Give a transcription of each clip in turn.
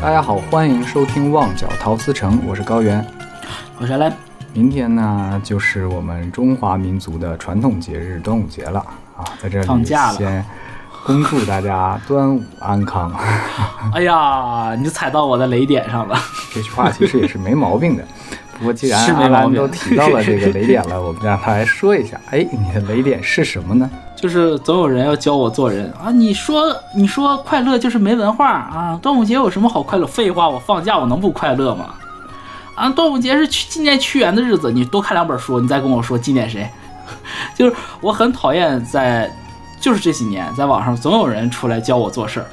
大家好，欢迎收听《旺角陶瓷城》，我是高原。我是来，明天呢，就是我们中华民族的传统节日端午节了啊，在这里放假了先恭祝大家端午安康。哎呀，你踩到我的雷点上了。这句话其实也是没毛病的。不过既然阿兰毛病都 提到了这个雷点了，我们让他来说一下。哎，你的雷点是什么呢？就是总有人要教我做人啊！你说你说快乐就是没文化啊！端午节有什么好快乐？废话，我放假我能不快乐吗？啊，端午节是去纪念屈原的日子，你多看两本书，你再跟我说纪念谁？就是我很讨厌在，就是这几年在网上总有人出来教我做事儿，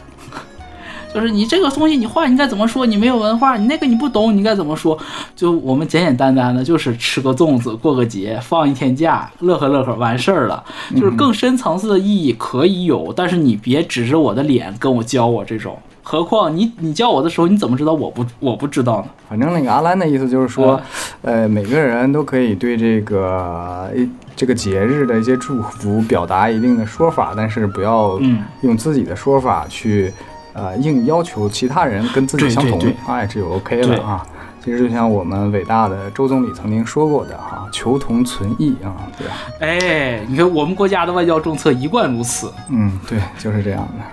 就是你这个东西你话你该怎么说？你没有文化，你那个你不懂，你该怎么说？就我们简简单单的，就是吃个粽子，过个节，放一天假，乐呵乐呵，完事儿了。就是更深层次的意义可以有，但是你别指着我的脸跟我教我这种。何况你你教我的时候，你怎么知道我不我不知道呢？反正那个阿兰的意思就是说，呃，每个人都可以对这个一这个节日的一些祝福表达一定的说法，但是不要嗯用自己的说法去呃硬要求其他人跟自己相同对对对，哎，这就 OK 了啊。其实就像我们伟大的周总理曾经说过的哈、求同存异啊，对吧？哎，你看我们国家的外交政策一贯如此。嗯，对，就是这样的。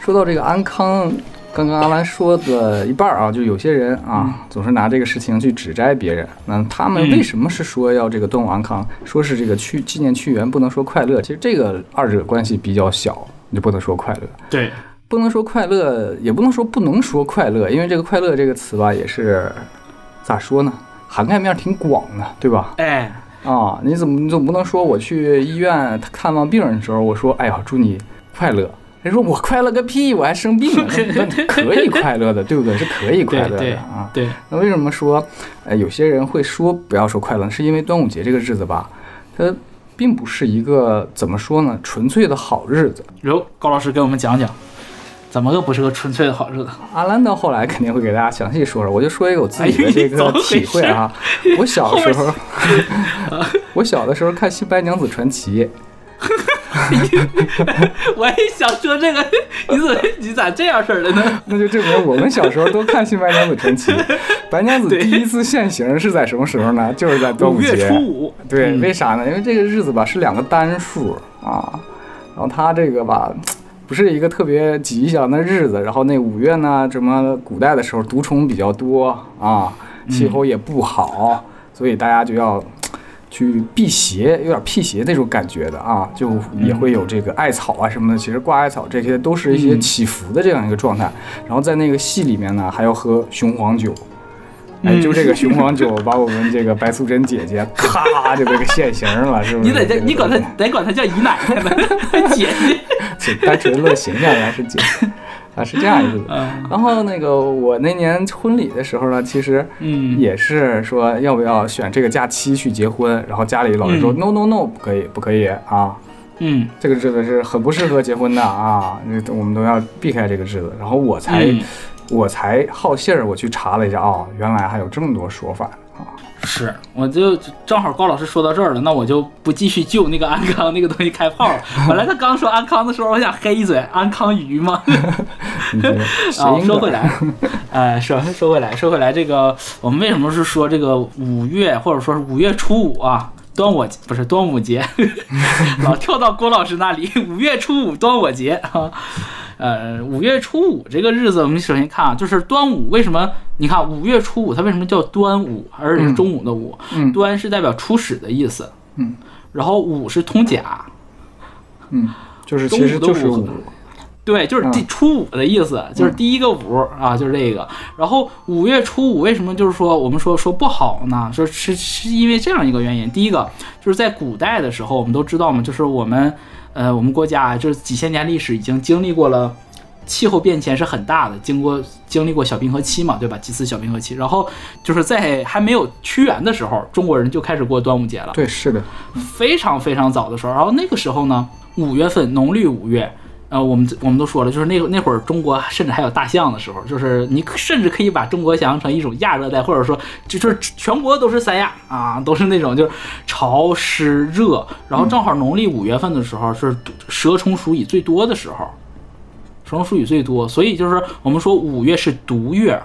说到这个安康，刚刚阿兰说的一半儿啊，就有些人啊，总是拿这个事情去指摘别人。那他们嗯为什么是说要这个端午安康？说是这个去纪念屈原，不能说快乐。其实这个二者关系比较小，你就不能说快乐。对，不能说快乐，也不能说不能说快乐，因为这个快乐这个词吧，也是咋说呢？涵盖面挺广的，对吧？哎，啊，你怎么你总不能说我去医院看望病人的时候，我说哎呀祝你快乐，人说我快乐个屁，我还生病了，可以快乐的，对不对？是可以快乐的啊。对，那为什么说，呃，有些人会说不要说快乐，是因为端午节这个日子吧，它并不是一个怎么说呢，纯粹的好日子。有高老师给我们讲讲，怎么个不是个纯粹的好日子？阿兰到后来肯定会给大家详细说说，我就说一个我自己的这个体会啊。我小时候，我小的时候看《新白娘子传奇》，我也想说这个，你怎么你咋这样式儿的呢？那就证明我们小时候都看《新白娘子传奇》。白娘子第一次现形是在什么时候呢？就是在端午五月节。初五，对，嗯为啥呢？因为这个日子吧是两个单数啊，然后它这个吧不是一个特别吉祥的日子。然后那五月呢，什么古代的时候毒虫比较多啊，气候也不好，所以大家就要。去辟邪，有点辟邪那种感觉的啊，就也会有这个艾草啊什么的。其实挂艾草这些都是一些嗯祈福的这样一个状态。然后在那个戏里面呢，还要喝雄黄酒，哎，嗯就这个雄黄酒把我们这个白素贞姐姐咔就这个现形了，是不是？你得叫这你管她得管她叫姨奶奶呢，姐姐。就单纯论形象来是姐啊，是这样一个。嗯然后那个我那年婚礼的时候呢，其实嗯，也是说要不要选这个假期去结婚，然后家里老人说、嗯 no no no 不可以不可以啊，嗯这个日子是很不适合结婚的啊，那我们都要避开这个日子。然后我才、嗯我才好信儿，我去查了一下哦，原来还有这么多说法啊。是，我就正好高老师说到这儿了，那我就不继续就那个安康那个东西开炮了。本来他刚说安康的时候，我想黑一嘴，安康鱼嘛。啊，说回来，呃，说说回来，说回来，这个我们为什么是说这个五月或者说是五月初五啊？端午不是端午节，老跳到郭老师那里。五月初五端午节啊，呃，五月初五这个日子，我们首先看啊，就是端午为什么？你看五月初五，它为什么叫端午，而且是中午的午？嗯端是代表初始的意思，嗯，然后午是通假，嗯，就是中其实就是五，对，就是第嗯初五的意思，就是第一个五啊，就是这个。然后五月初五为什么就是说我们说说不好呢？说是是因为这样一个原因。第一个就是在古代的时候，我们都知道嘛，就是我们呃我们国家就是几千年历史已经经历过了。气候变迁是很大的，经过经历过小冰河期嘛，对吧？几次小冰河期，然后就是在还没有屈原的时候，中国人就开始过端午节了。对，是的，非常非常早的时候，然后那个时候呢，五月份农历五月，呃，我们我们都说了，就是那个那会儿中国甚至还有大象的时候，就是你甚至可以把中国想象成一种亚热带，或者说就是全国都是三亚啊，都是那种就是潮湿热，然后正好农历五月份的时候是蛇虫鼠蚁最多的时候。蛇虫鼠蚁最多，所以就是我们说五月是毒月，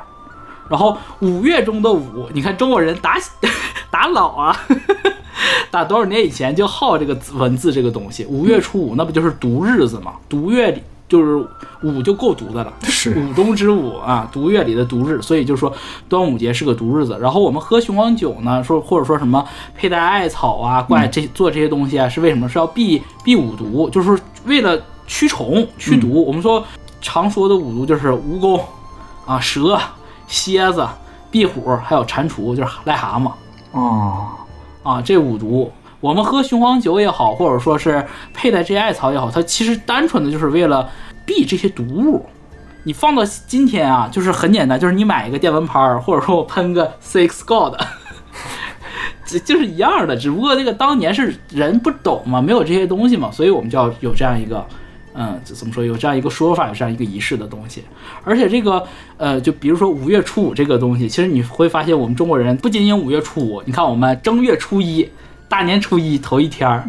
然后五月中的五，你看中国人打 打老啊，呵呵 打多少年以前就好这个文字这个东西，五月初五那不就是毒日子嘛？毒月里就是五就够毒的了，是五中之五啊，毒月里的毒日，所以就说端午节是个毒日子。然后我们喝雄黄酒呢，说或者说什么佩戴艾草啊，怪这做这些东西啊，是为什么？是要避避五毒，就是说为了驱虫驱毒。我们说常说的五毒就是蜈蚣啊、蛇、蝎子、壁虎，还有蟾蜍，就是癞蛤蟆。哦，啊，这五毒，我们喝雄黄酒也好，或者说是佩戴这些艾草也好，它其实单纯的就是为了避这些毒物。你放到今天啊，就是很简单，就是你买一个电蚊拍儿，或者说我喷个 Six God，这就是一样的。只不过那个当年是人不懂嘛，没有这些东西嘛，所以我们就要有这样一个，嗯，就怎么说，有这样一个说法，有这样一个仪式的东西。而且这个，呃，就比如说五月初五这个东西，其实你会发现，我们中国人不仅仅五月初五，你看我们正月初一、大年初一头一天儿，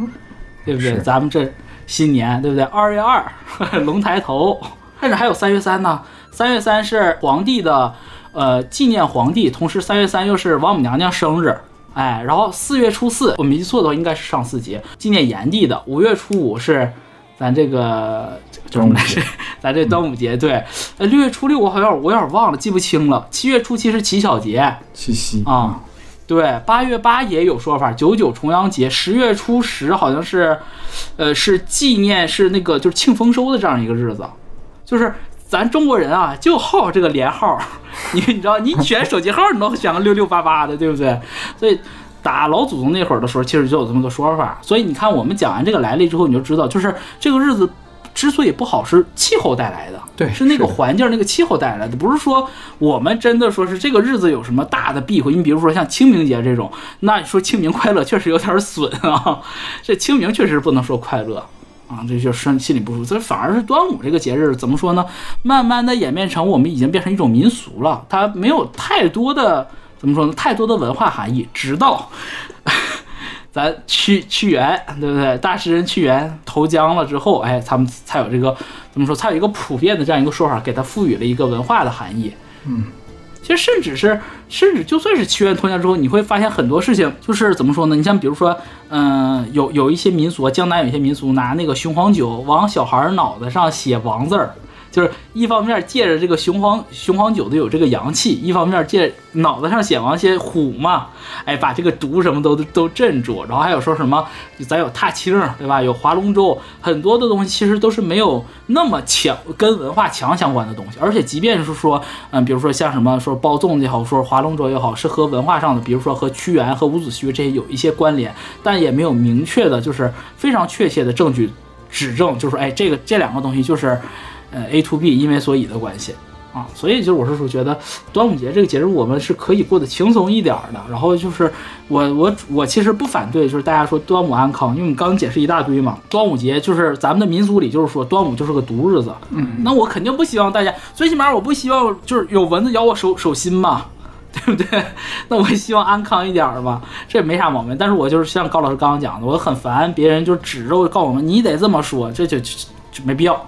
对不对？咱们这新年，对不对？二月二 龙抬头，甚至还有三月三呢。三月三是皇帝的，呃，纪念皇帝，同时三月三又是王母娘娘生日。哎，然后四月初四，我没记错的话，应该是上巳节，纪念炎帝的。五月初五是咱这个叫什么来着？咱这端午节。对，呃，六月初六我好像我有点忘了，记不清了。七月初七是乞巧节七夕啊，对，八月八也有说法，九九重阳节。十月初十好像是，呃，是纪念是那个就是庆丰收的这样一个日子，就是咱中国人啊就好这个连号，你你知道，你选手机号你都选个六六八八的，对不对？所以打老祖宗那会儿的时候，其实就有这么个说法。所以你看，我们讲完这个来历之后，你就知道，就是这个日子之所以不好，是气候带来的。对是那个环境、那个气候带来的，不是说我们真的说是这个日子有什么大的避讳。你比如说像清明节这种，那你说清明快乐确实有点损啊，这清明确实不能说快乐。啊，这就身心里不舒服，这反而是端午这个节日怎么说呢？慢慢的演变成我们已经变成一种民俗了，它没有太多的怎么说呢？太多的文化含义，直到 咱屈屈原，对不对？大诗人屈原投江了之后，哎，他们才有这个怎么说？才有一个普遍的这样一个说法，给他赋予了一个文化的含义。嗯，其实甚至是，甚至就算是屈原投江之后，你会发现很多事情就是怎么说呢？你像比如说，嗯、有有一些民俗，江南有一些民俗拿那个雄黄酒往小孩儿脑袋上写王字儿。就是一方面借着这个雄黄雄黄酒的有这个阳气，一方面借脑袋上写王些虎嘛，哎，把这个毒什么都都镇住。然后还有说什么，咱有踏青，对吧？有划龙舟，很多的东西其实都是没有那么强跟文化强相关的东西。而且即便是说，嗯，比如说像什么说包粽子也好，说划龙舟也好，是和文化上的，比如说和屈原和伍子胥这些有一些关联，但也没有明确的，就是非常确切的证据指证，就是说哎，这个这两个东西就是。呃 A to B 因为所以的关系啊，所以就是我是说觉得端午节这个节日我们是可以过得轻松一点儿的。然后就是我我我其实不反对，就是大家说端午安康，因为你刚刚解释一大堆嘛。端午节就是咱们的民俗里就是说端午就是个毒日子，嗯，那我肯定不希望大家，最起码我不希望就是有蚊子咬我手手心嘛。对不对？那我希望安康一点儿吧，这也没啥毛病。但是我就是像高老师刚刚讲的，我很烦别人就指着我告诉我们你得这么说，这就就就没必要。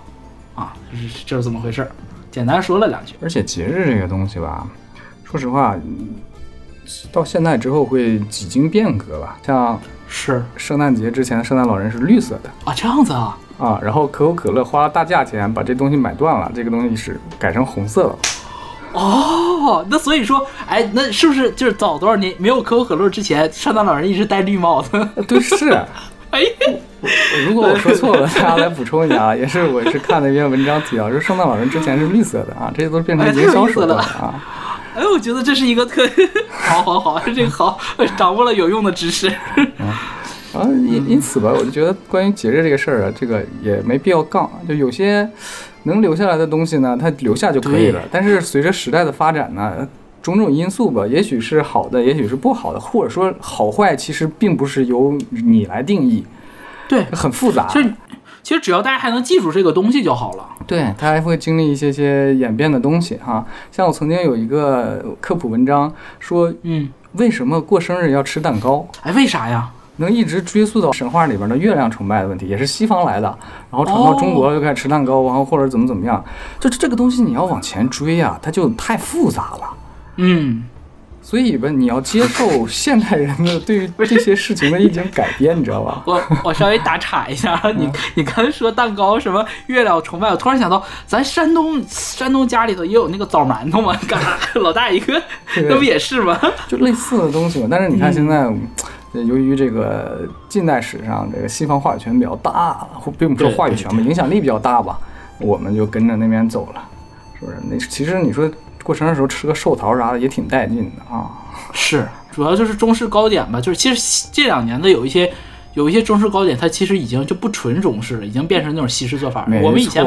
啊，就是就是这么回事儿，简单说了两句。而且节日这个东西吧，说实话，到现在之后会几经变革吧。像是圣诞节之前圣诞老人是绿色的啊，这样子啊，啊，然后可口可乐花了大价钱把这东西买断了，这个东西是改成红色了。哦，那所以说，哎，那是不是就是早多少年没有可口可乐之前，圣诞老人一直戴绿帽子？对，是。哎，如果我说错了，大家来补充一下啊。也是我是看了一篇文章提到，说圣诞老人之前是绿色的啊，这些都变成营销手段了啊。哎，我觉得这是一个特好好 好，这个好，掌握了有用的知识。啊，因因此吧，我就觉得关于节日这个事儿啊，这个也没必要杠。就有些能留下来的东西呢，它留下就可以了。但是随着时代的发展呢，种种因素吧，也许是好的，也许是不好的，或者说好坏其实并不是由你来定义，对，很复杂。其实其实只要大家还能记住这个东西就好了。对，它还会经历一些些演变的东西哈。像我曾经有一个科普文章说，嗯，为什么过生日要吃蛋糕？哎，为啥呀？能一直追溯到神话里边的月亮崇拜的问题，也是西方来的，然后传到中国就开始吃蛋糕，然后或者怎么怎么样，就这个东西你要往前追啊，它就太复杂了。嗯，所以吧，你要接受现代人的对于这些事情的一种改变，你知道吧？我我稍微打岔一下，你你刚才说蛋糕什么月亮崇拜，我突然想到，咱山东山东家里头也有那个枣馒头 嘛，干啥？老大一个，那不也是吗？就类似的东西嘛。但是你看现在，呃由于这个近代史上这个西方话语权比较大，或并不是说话语权吧，影响力比较大吧，我们就跟着那边走了，是不是？那其实你说过生日时候吃个寿桃啥的也挺带劲的啊。是，主要就是中式糕点吧，就是其实这两年的有一些有一些中式糕点，它其实已经就不纯中式了，已经变成那种西式做法了。我们以前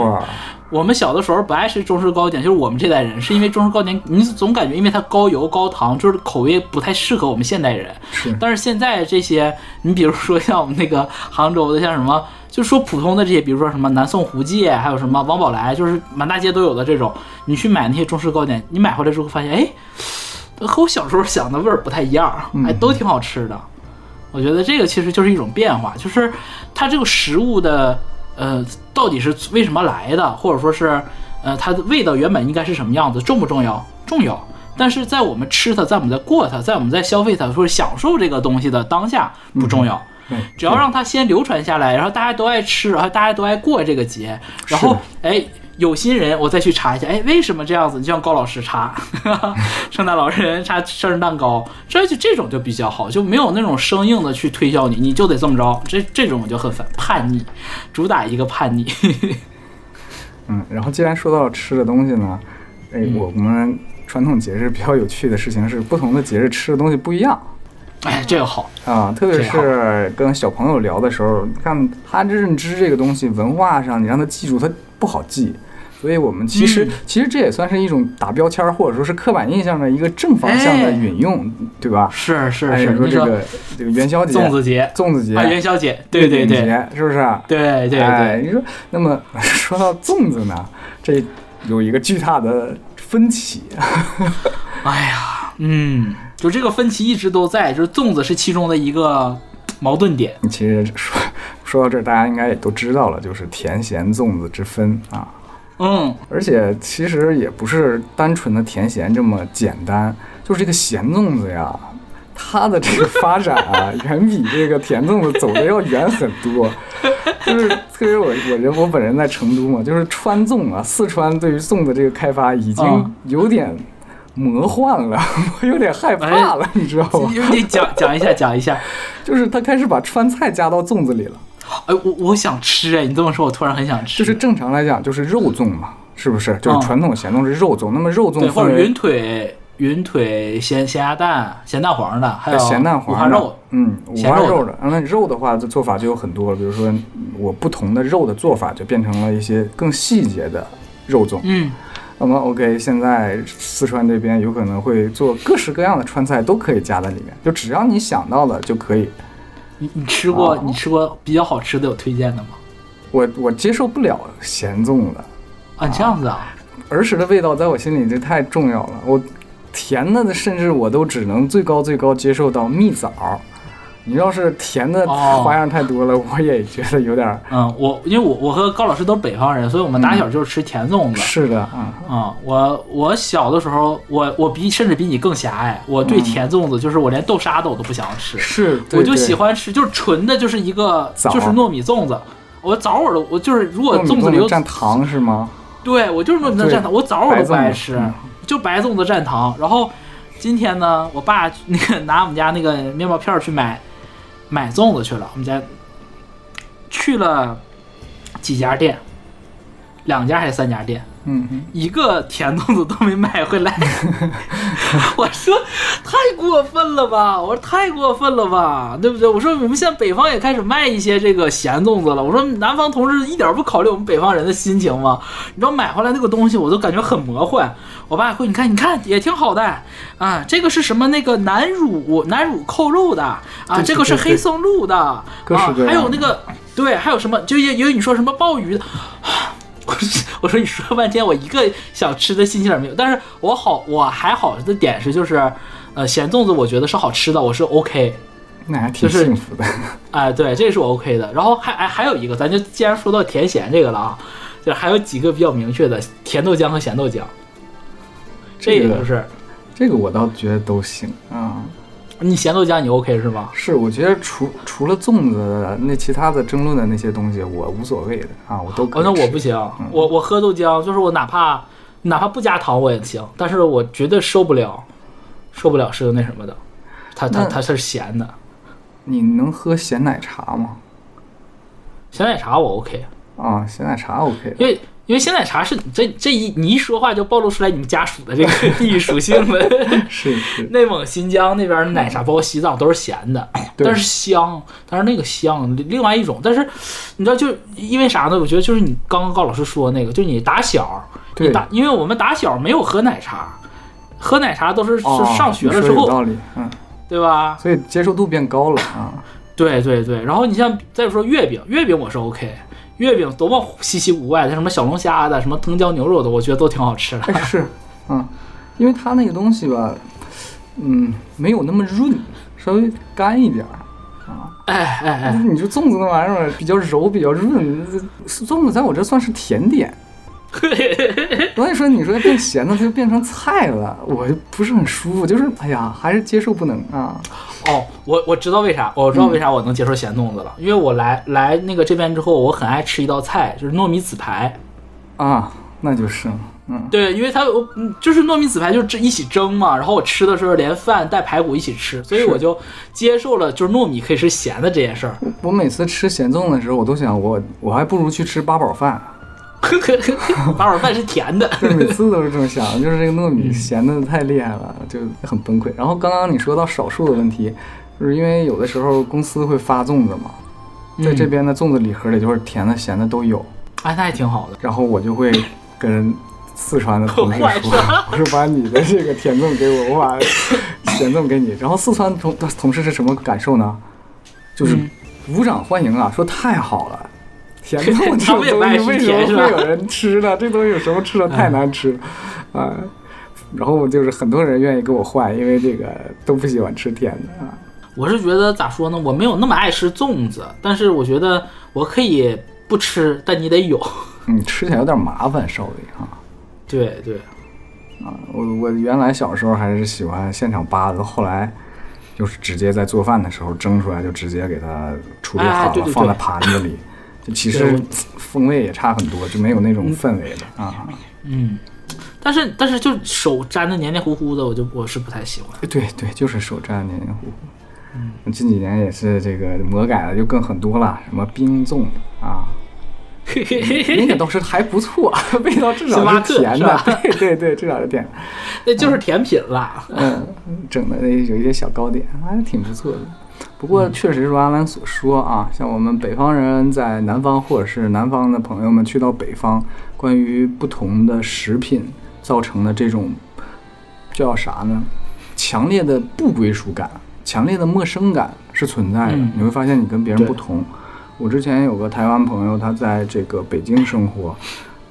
我们小的时候不爱吃中式糕点，就是我们这代人是因为中式糕点，你总感觉因为它高油高糖，就是口味不太适合我们现代人。是但是现在这些，你比如说像我们那个杭州的，像什么，就说普通的这些，比如说什么南宋胡记，还有什么王宝来，就是满大街都有的这种，你去买那些中式糕点，你买回来之后发现，哎，和我小时候想的味儿不太一样，哎，都挺好吃的。我觉得这个其实就是一种变化，就是它这个食物的呃到底是为什么来的，或者说是呃它的味道原本应该是什么样子，重不重要？重要。但是在我们吃它，在我们在过它，在我们在消费它，或者享受这个东西的当下不重要，对，只要让它先流传下来，然后大家都爱吃，然后大家都爱过这个节，然后哎。有心人，我再去查一下，哎，为什么这样子？就像高老师查，圣诞老人查生日蛋糕，这就这种就比较好，就没有那种生硬的去推销你，你就得这么着，这这种我就很烦，叛逆，主打一个叛逆。嗯，然后既然说到了吃的东西呢，哎，嗯我们传统节日比较有趣的事情是，不同的节日吃的东西不一样哎，这个好，啊。特别是跟小朋友聊的时候，你看他认知这个东西，文化上你让他记住，他不好记。所以我们其实、嗯其实这也算是一种打标签儿，或者说是刻板印象的一个正方向的哎引用，对吧？是是哎，是，你说这个这个元宵节、粽子节粽子节、啊，元宵节，对对对节，是不是？对对哎，对，你说，那么 说到粽子呢，这有一个巨大的分歧。哎呀，嗯，就这个分歧一直都在，就是粽子是其中的一个 矛盾点。其实说说到这儿，大家应该也都知道了，就是甜咸粽子之分啊。嗯，而且其实也不是单纯的甜咸这么简单，就是这个咸粽子呀，它的这个发展啊，远比这个甜粽子走的要远很多。就是特别我我人我本人在成都嘛，就是川粽啊，四川对于粽子这个开发已经嗯有点魔幻了，我有点害怕了，你知道吗？你讲讲一下，讲一下。就是他开始把川菜加到粽子里了。哎，我我想吃哎，你这么说，我突然很想吃。就是正常来讲，就是肉粽嘛，是不是？就是嗯传统咸粽是肉粽，那么肉粽对，或者云腿、云腿咸咸鸭蛋、咸蛋黄的，还有咸蛋黄的五花肉。，嗯，五咸肉的花肉的。那肉的话，这做法就有很多了，比如说我不同的肉的做法，就变成了一些更细节的肉粽。嗯，那么 OK，现在四川这边有可能会做各式各样的川菜，都可以加在里面，就只要你想到了就可以。你你吃过哦你吃过比较好吃的有推荐的吗？我我接受不了咸粽的，啊，这样子啊，儿时的味道在我心里这太重要了。我甜的甚至我都只能最高最高接受到蜜枣。你要是甜的哦花样太多了，我也觉得有点儿。嗯，我因为我我和高老师都是北方人，所以我们打小就是吃甜粽子。是的，啊、啊、我我小的时候，我我比甚至比你更狭隘，我对甜粽子就是我连豆沙的我都不想吃，是，对我就喜欢吃就是纯的，就是一个就是糯米粽子。我枣我都我就是如果粽子里有蘸糖是吗？对我就是糯米粽蘸糖，我枣我都不爱吃白，就白粽子蘸糖。然后今天呢，我爸那个拿我们家那个面包片儿去买买粽子去了，我们家去了几家店，两家还是三家店，嗯嗯，一个甜粽子都没买回来。我说太过分了吧！我说太过分了吧，对不对？我说我们现在北方也开始卖一些这个咸粽子了。我说南方同志一点不考虑我们北方人的心情吗？你知道买回来那个东西，我都感觉很魔幻。我爸会，你看，你看也挺好的啊。这个是什么？那个南乳南乳扣肉的啊，这个是黑松露的啊还有那个对，还有什么？就也有你说什么鲍鱼的。我说我说你说半天，我一个想吃的心情也没有。但是我好，我还好的点是就是，呃，咸粽子我觉得是好吃的，我是 OK。那还挺幸福的。哎，对，这是我 OK 的。然后还哎还有一个，咱就既然说到甜咸这个了啊，就还有几个比较明确的，甜豆浆和咸豆浆，这这个就是这个我倒觉得都行啊。你咸豆浆你 OK 是吗？是，我觉得除除了粽子那其他的争论的那些东西，我无所谓的啊，我都。那我不行，我我喝豆浆就是我哪怕哪怕不加糖我也行，但是我绝对受不了，受不了是那什么的，它它那它是咸的，你能喝咸奶茶吗？咸奶茶我 OK，啊，咸奶茶 OK。因为因为鲜奶茶是这这一你一说话就暴露出来你们家属的这个 地域属性了。是 是，内蒙、新疆那边的奶茶，包括西藏都是咸的，但是香，但是那个香，另外一种。但是你知道，就因为啥呢？我觉得就是你刚刚高老师说那个，就是你打小，你对打，因为我们打小没有喝奶茶，喝奶茶都是是哦上学了你之后，道理，嗯，对吧？所以接受度变高了啊。对对对。然后你像再说月饼，月饼我是 OK，月饼多么稀奇古怪的，像什么小龙虾的，什么藤椒牛肉的，我觉得都挺好吃的。哎，是，嗯，因为它那个东西吧，嗯，没有那么润，稍微干一点儿。哎哎哎，你说粽子那玩意儿比较柔，比较润，粽子在我这算是甜点。所以说，你说变咸的，它就变成菜了，我就不是很舒服，就是哎呀，还是接受不能啊。哦，我我知道为啥，我知道为啥我能接受咸粽子了，因为我来来那个这边之后，我很爱吃一道菜，就是糯米紫排。啊，那就是，嗯，对，因为它我嗯就是糯米紫排就是一起蒸嘛，然后我吃的时候连饭带排骨一起吃，所以我就接受了就是糯米可以是咸的这件事儿。我每次吃咸粽的时候，我都想我我还不如去吃八宝饭，八碗饭是甜的。就是每次都是这么想，就是这个糯米咸的太厉害了，就很崩溃。然后刚刚你说到少数的问题，就是因为有的时候公司会发粽子嘛，在这嗯边的粽子礼盒里就是甜的、咸的都有，哎，那还挺好的。然后我就会跟四川的同事说，我说把你的这个甜粽给我，我把咸粽给你。然后四川同同事是什么感受呢？就是嗯鼓掌欢迎啊，说太好了。甜粽 这东西为什么会有人吃呢？这东西有时候吃的太难吃了，啊、然后就是很多人愿意给我换，因为这个都不喜欢吃甜的啊。我是觉得咋说呢，我没有那么爱吃粽子，但是我觉得我可以不吃，但你得有。嗯，吃起来有点麻烦，稍微哈。对对，啊，我我原来小时候还是喜欢现场扒的，后来就是直接在做饭的时候蒸出来，就直接给它处理哎好了，对对对放在盘子里。就其实风味也差很多，就没有那种氛围的啊。嗯，但是但是就手粘的黏黏糊糊的，我就我是不太喜欢。对对，就是手粘黏黏糊糊。嗯，近几年也是这个魔改的就更很多了，什么冰粽啊，那个倒是还不错，味道至少是甜的。对对对，至少是甜的。那就是甜品啦。嗯，整的有一些小糕点，还是挺不错的。不过确实如阿兰所说啊，像我们北方人在南方，或者是南方的朋友们去到北方，关于不同的食品造成的这种叫啥呢？强烈的不归属感，强烈的陌生感是存在的。嗯你会发现你跟别人不同。我之前有个台湾朋友，他在这个北京生活，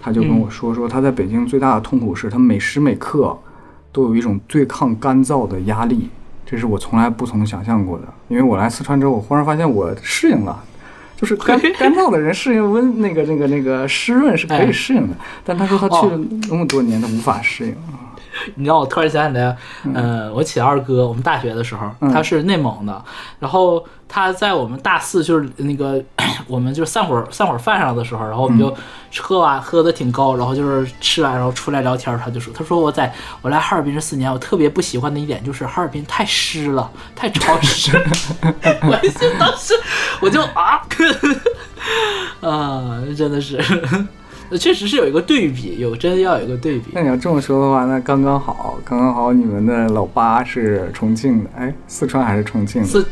他就跟我说说他在北京最大的痛苦是他每时每刻都有一种对抗干燥的压力，这是我从来不曾想象过的。因为我来四川之后，我忽然发现我适应了。就是干 干燥的人适应温那个那个那个湿润是可以哎适应的，但他说他去哦了那么多年，他无法适应啊。你让我突然想起来，呃，我起二哥，我们大学的时候，嗯。他是内蒙的，然后他在我们大四就是那个我们就是散伙散伙饭上的时候，然后我们就喝完喝的挺高，然后就是吃完然后出来聊天，他就说，他说我在我来哈尔滨这四年，我特别不喜欢的一点就是哈尔滨太湿了，太潮湿，我就当时我就啊，啊，真的是。确实是有一个对比，有真的要有一个对比那。你要这么说的话，那刚刚好，刚刚好，你们的老八是重庆的，哎，四川还是重庆的？四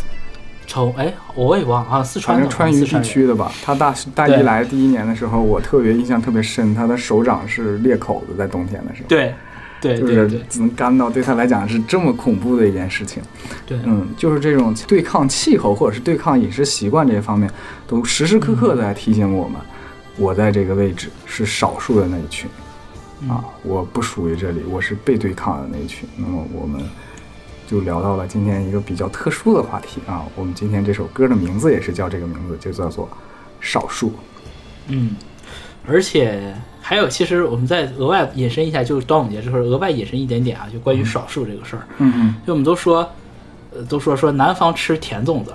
重哎，我也忘了啊，四川的反正川渝地区的吧。他大大一来第一年的时候，我特别印象特别深，他的手掌是裂口子，在冬天的时候，对对就是能干到对他来讲是这么恐怖的一件事情。对，嗯，就是这种对抗气候或者是对抗饮食习惯这些方面，都时时刻刻在提醒我们，我在这个位置是少数的那一群。嗯啊，我不属于这里，我是被对抗的那一群。那么我们就聊到了今天一个比较特殊的话题啊。我们今天这首歌的名字也是叫这个名字，就叫做《少数》。嗯，而且还有，其实我们再额外引申一下，就是端午节这块儿额外引申一点点啊，就关于少数这个事儿。嗯嗯就我们都说，呃，都说说南方吃甜粽子，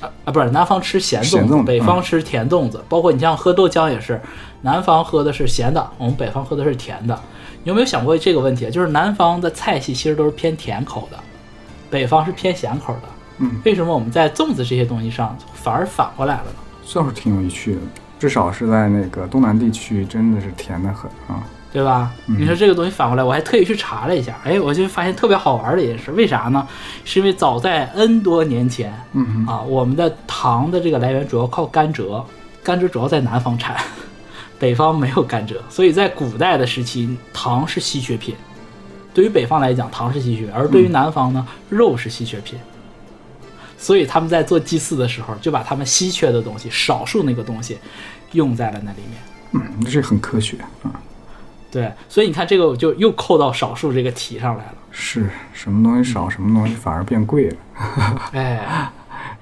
啊啊，不是南方吃咸粽子，北方吃甜粽子。包括你像喝豆浆也是，南方喝的是咸的，我们北方喝的是甜的。你有没有想过这个问题？就是南方的菜系其实都是偏甜口的，北方是偏咸口的。嗯，为什么我们在粽子这些东西上反而反过来了呢？倒是挺有趣的，至少是在那个东南地区，真的是甜的很啊。对吧？你说这个东西反过来，我还特意去查了一下，哎，我就发现特别好玩的一件事，为啥呢？是因为早在 N 多年前嗯，啊，我们的糖的这个来源主要靠甘蔗，甘蔗主要在南方产，北方没有甘蔗，所以在古代的时期，糖是稀缺品。对于北方来讲，糖是稀缺，而对于南方呢，肉是稀缺品。所以他们在做祭祀的时候，就把他们稀缺的东西，少数那个东西，用在了那里面。嗯，这很科学啊。对，所以你看这个我就又扣到少数这个题上来了。是什么东西少，什么东西反而变贵了？哎，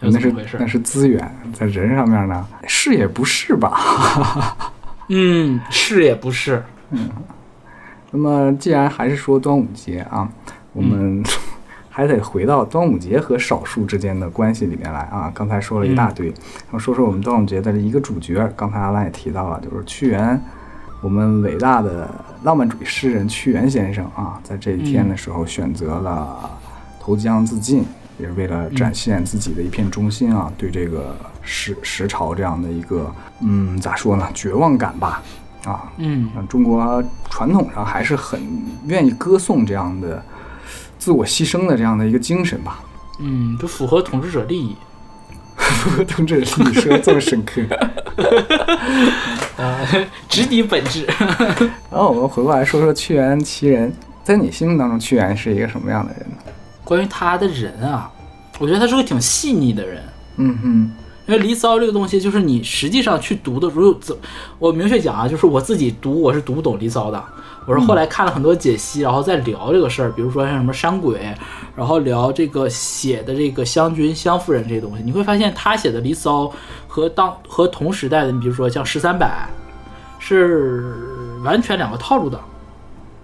有那是那？是资源，在人上面呢，是也不是吧？嗯，是也不是。嗯那么既然还是说端午节啊，我们 还得回到端午节和少数之间的关系里面来啊。刚才说了一大堆，然后说说我们端午节的一个主角，刚才阿兰也提到了，就是屈原，我们伟大的浪漫主义诗人屈原先生啊，在这一天的时候选择了投江自尽，也是为了展现自己的一片忠心啊，对这个时时朝这样的一个嗯咋说呢，绝望感吧啊，嗯嗯，中国传统上还是很愿意歌颂这样的自我牺牲的这样的一个精神吧。嗯，就符合统治者利益。同志，你说得这么深刻。啊，直抵本质。然后我们回过来说说屈原其人，在你心目当中，屈原是一个什么样的人呢？关于他的人啊，我觉得他是个挺细腻的人。嗯哼，因为《离骚》这个东西，就是你实际上去读的，如果怎，我明确讲啊，就是我自己读，我是读不懂《离骚》的。我是后来看了很多解析，然后再聊这个事儿，比如说像什么山鬼，然后聊这个写的这个湘君、湘夫人这些东西，你会发现他写的《离骚》和当和同时代的，你比如说像十三百，是完全两个套路的，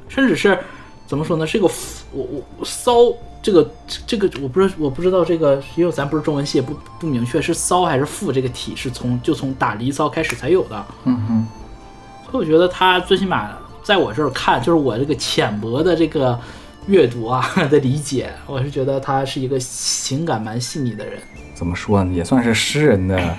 甚至是怎么说呢？是一个我我骚这个这个我不知道我不知道这个，因为咱不是中文系，不不明确是骚还是赋这个体是从就从打离骚开始才有的。嗯哼，所以我觉得他最起码在我这儿看，就是我这个浅薄的这个阅读啊 的理解，我是觉得他是一个情感蛮细腻的人。怎么说呢？也算是诗人的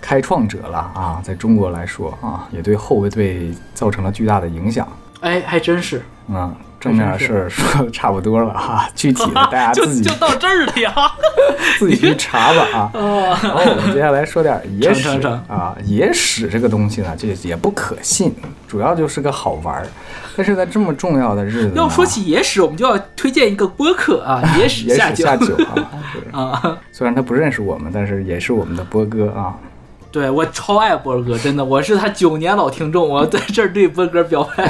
开创者了啊，在中国来说啊，也对后辈造成了巨大的影响。哎，还真是，嗯，正面的事儿说的差不多了哈，具体的大家就 自己 就到这儿了呀。自己去查吧啊。然后我们接下来说点野史啊，野史这个东西呢，这也不可信，主要就是个好玩儿。但是在这么重要的日子，要说起野史，我们就要推荐一个播客啊，野史野下酒史下酒啊。虽然他不认识我们，但是也是我们的波哥啊。对我超爱波哥，真的，我是他九年老听众，我在这儿对波哥表白。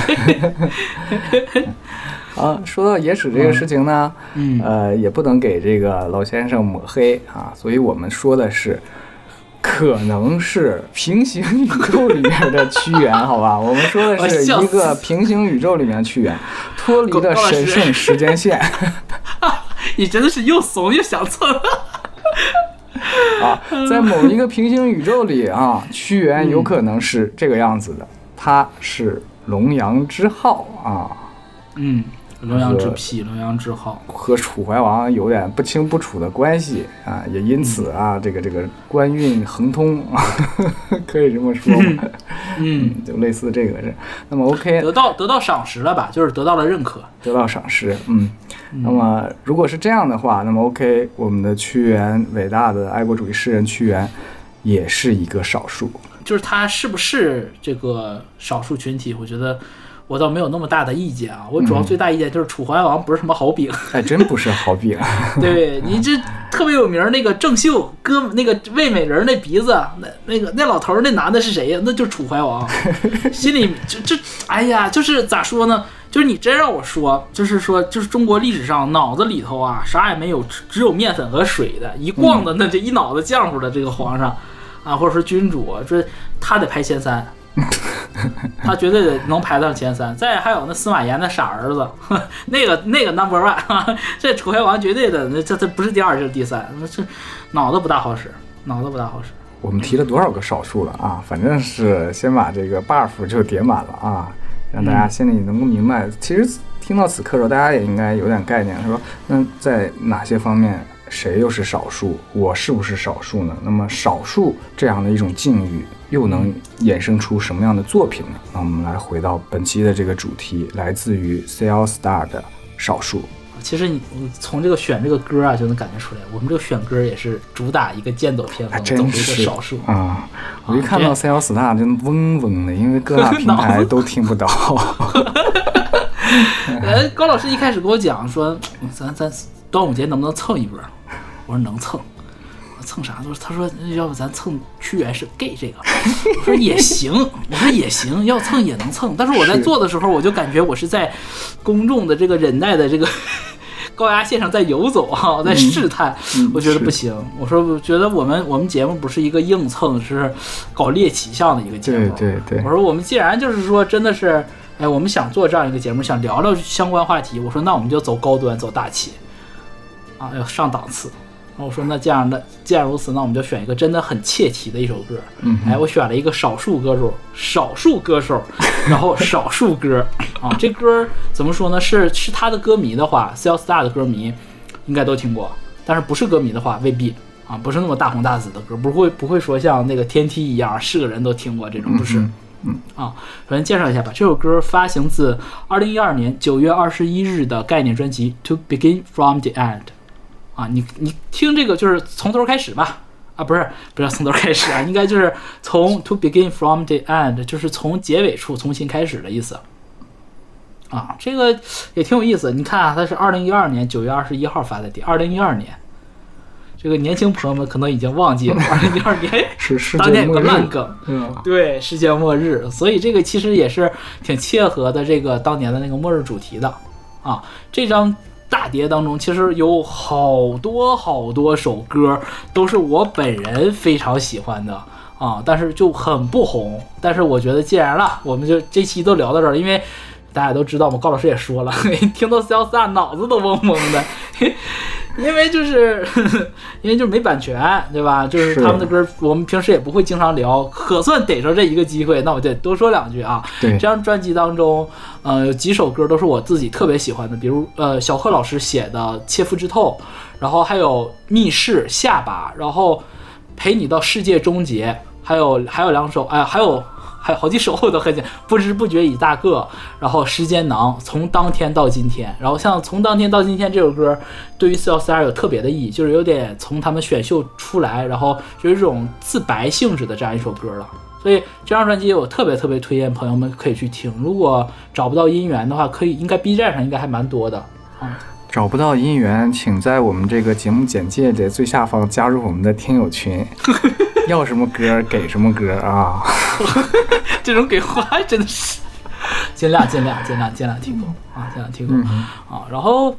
啊，说到野史这个事情呢，嗯呃，也不能给这个老先生抹黑啊，所以我们说的是，可能是平行宇宙里面的屈原，好吧？我们说的是一个平行宇宙里面的屈原，脱离了高老师神圣时间线 你真的是又怂又想蹭。啊，在某一个平行宇宙里啊，屈原有可能是这个样子的，他是龙阳之好啊。嗯，龙阳之癖，龙阳之好。和楚怀王有点不清不楚的关系啊，也因此啊，这个这个官运亨通啊，可以这么说吗？嗯，就类似这个是。那么 OK，得到得到赏识了吧？就是得到了认可。得到赏识，嗯。那么如果是这样的话，那么 OK，我们的屈原，伟大的爱国主义诗人屈原，也是一个少数。就是他是不是这个少数群体？我觉得我倒没有那么大的意见啊。我主要最大意见就是楚怀王不是什么好饼。哎，真不是好饼。对你这特别有名儿那个郑袖哥那个魏美人那鼻子，那那个那老头儿那男的是谁呀？那就是楚怀王。心里就这哎呀，就是咋说呢？就就是你真让我说，就是说，就是中国历史上脑子里头啊，啥也没有，只只有面粉和水的，一逛的那这一脑子浆糊的这个皇上啊，或者说君主，这他得排前三，他绝对得能排到前三。再还有那司马炎那傻儿子，那个那个 number one，这楚怀王绝对的，那这这不是第二就是第三，那这脑子不大好使，脑子不大好使。我们提了多少个少数了啊？反正是先把这个 buff 就叠满了啊，让大家心里能够明白。其实听到此刻的时候，大家也应该有点概念，说那在哪些方面谁又是少数，我是不是少数呢？那么少数这样的一种境遇，又能衍生出什么样的作品呢？那我们来回到本期的这个主题，来自于 C L Star 的少数。其实你你从这个选这个歌啊，就能感觉出来，我们这个选歌也是主打一个剑走偏锋，走一个少数啊。我一看到 C L Star 就嗡嗡的，因为各大平台 都听不到。哎，高老师一开始跟我讲说，咱咱端午节能不能蹭一波？我说能蹭。蹭啥？他说：“他说要不咱蹭屈原是 gay 这个。”我说也行，我说也行，要蹭也能蹭。但是我在做的时候，我就感觉我是在公众的这个忍耐的这个 高压线上在游走啊，在试探。我觉得不行。我说我觉得我们我们节目不是一个硬蹭，是搞猎奇向的一个节目。对对对。我说我们既然就是说真的是，哎，我们想做这样一个节目，想聊聊相关话题。我说那我们就走高端，走大气啊，要上档次。我说那这样的，既然如此，那我们就选一个真的很切题的一首歌。嗯，哎，我选了一个少数歌手，少数歌手，然后 少数歌啊。这歌怎么说呢？是是他的歌迷的话，C L Star 的歌迷应该都听过，但是不是歌迷的话未必啊，不是那么大红大紫的歌，不会不会说像那个天梯一样是个人都听过这种，不是。嗯啊，首先介绍一下吧，这首歌发行自二零一二年九月二十一日的概念专辑《To Begin From the End》。啊，你你听这个就是从头开始吧？啊，不是，不是从头开始啊，应该就是从 to begin from the end，就是从结尾处重新开始的意思。啊，这个也挺有意思。你看啊，它是二零一二年九月二十一号发的，第二零一二年，这个年轻朋友们可能已经忘记了，二零一二年 是世界有个烂梗，嗯，对，世界末日，所以这个其实也是挺切合的这个当年的那个末日主题的啊，这张。大碟当中其实有好多好多首歌都是我本人非常喜欢的啊，但是就很不红。但是我觉得既然了，我们就这期都聊到这儿，因为大家都知道嘛，高老师也说了，听到潇洒脑子都嗡嗡的。因为就是，因为就是没版权，对吧？就是他们的歌，我们平时也不会经常聊，可算逮着这一个机会，那我就多说两句啊。对，这张专辑当中，呃，有几首歌都是我自己特别喜欢的，比如呃，小贺老师写的《切肤之痛》，然后还有《密室》《下巴》，然后《陪你到世界终结》，还有还有两首，哎，还有。还有好几首我都很喜不知不觉已大个，然后时间囊，从当天到今天，然后像从当天到今天这首歌，对于四幺四二有特别的意义，就是有点从他们选秀出来，然后就是这种自白性质的这样一首歌了。所以这张专辑我特别特别推荐朋友们可以去听。如果找不到音源的话，可以应该 B 站上应该还蛮多的啊。找不到音源，请在我们这个节目简介的最下方加入我们的听友群。要什么歌给什么歌啊！这种给花真的是尽量尽量尽量尽量提供啊，尽量提供啊。然后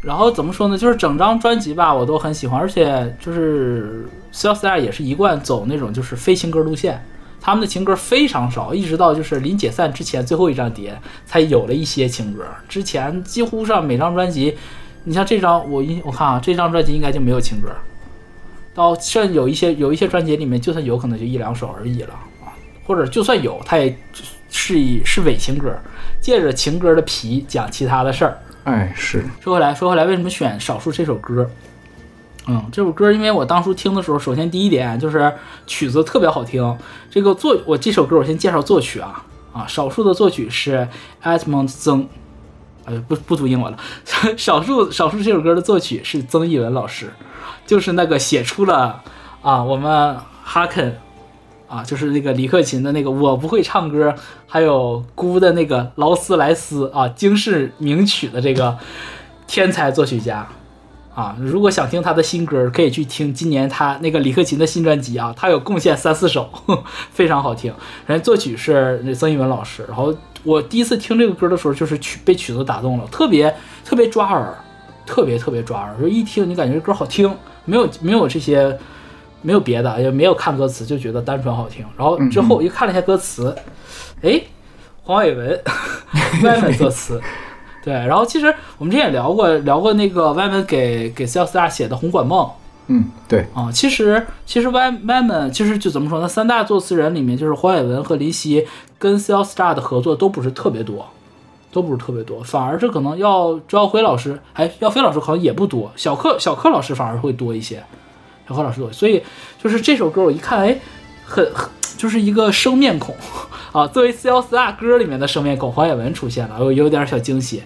然后怎么说呢？就是整张专辑吧，我都很喜欢，而且就是 s e l s t a r 也是一贯走那种就是非情歌路线，他们的情歌非常少，一直到就是临解散之前最后一张碟才有了一些情歌。之前几乎上每张专辑，你像这张我一我看啊，这张专辑应该就没有情歌。到甚至有一些有一些专辑里面，就算有可能就一两首而已了啊，或者就算有，它也是以是伪情歌，借着情歌的皮讲其他的事儿。哎，是。说回来，说回来，为什么选少数这首歌？嗯，这首歌因为我当初听的时候，首先第一点就是曲子特别好听。这个作我这首歌我先介绍作曲啊啊，少数的作曲是 Edmund 曾，呃不不读英文了，少数少数这首歌的作曲是曾轶文老师。就是那个写出了啊，我们哈肯啊，就是那个李克勤的那个我不会唱歌，还有姑的那个劳斯莱斯啊，惊世名曲的这个天才作曲家啊，如果想听他的新歌，可以去听今年他那个李克勤的新专辑啊，他有贡献三四首，非常好听。人作曲是那曾轶文老师，然后我第一次听这个歌的时候，就是曲被曲子打动了，特别特别抓耳，特别特别抓耳，就一听你感觉这歌好听，没有没有这些，没有别的，也没有看歌词，就觉得单纯好听。然后之后我又看了一下歌词，哎，黄伟文歪门作词，对。然后其实我们之前也聊过，聊过那个歪门给给 C L Star 写的《红馆梦》。嗯，对啊，其实其实 Y Y 们其实就怎么说呢？三大作词人里面，就是黄伟文和林夕跟 C L Star 的合作都不是特别多，都不是特别多，反而是可能要周耀辉老师，哎，耀飞老师好像也不多，小克小克老师反而会多一些，小克老师多，所以就是这首歌我一看，哎，很很就是一个生面孔啊，作为 C L Star 歌里面的生面孔，黄伟文出现了，我有点小惊喜。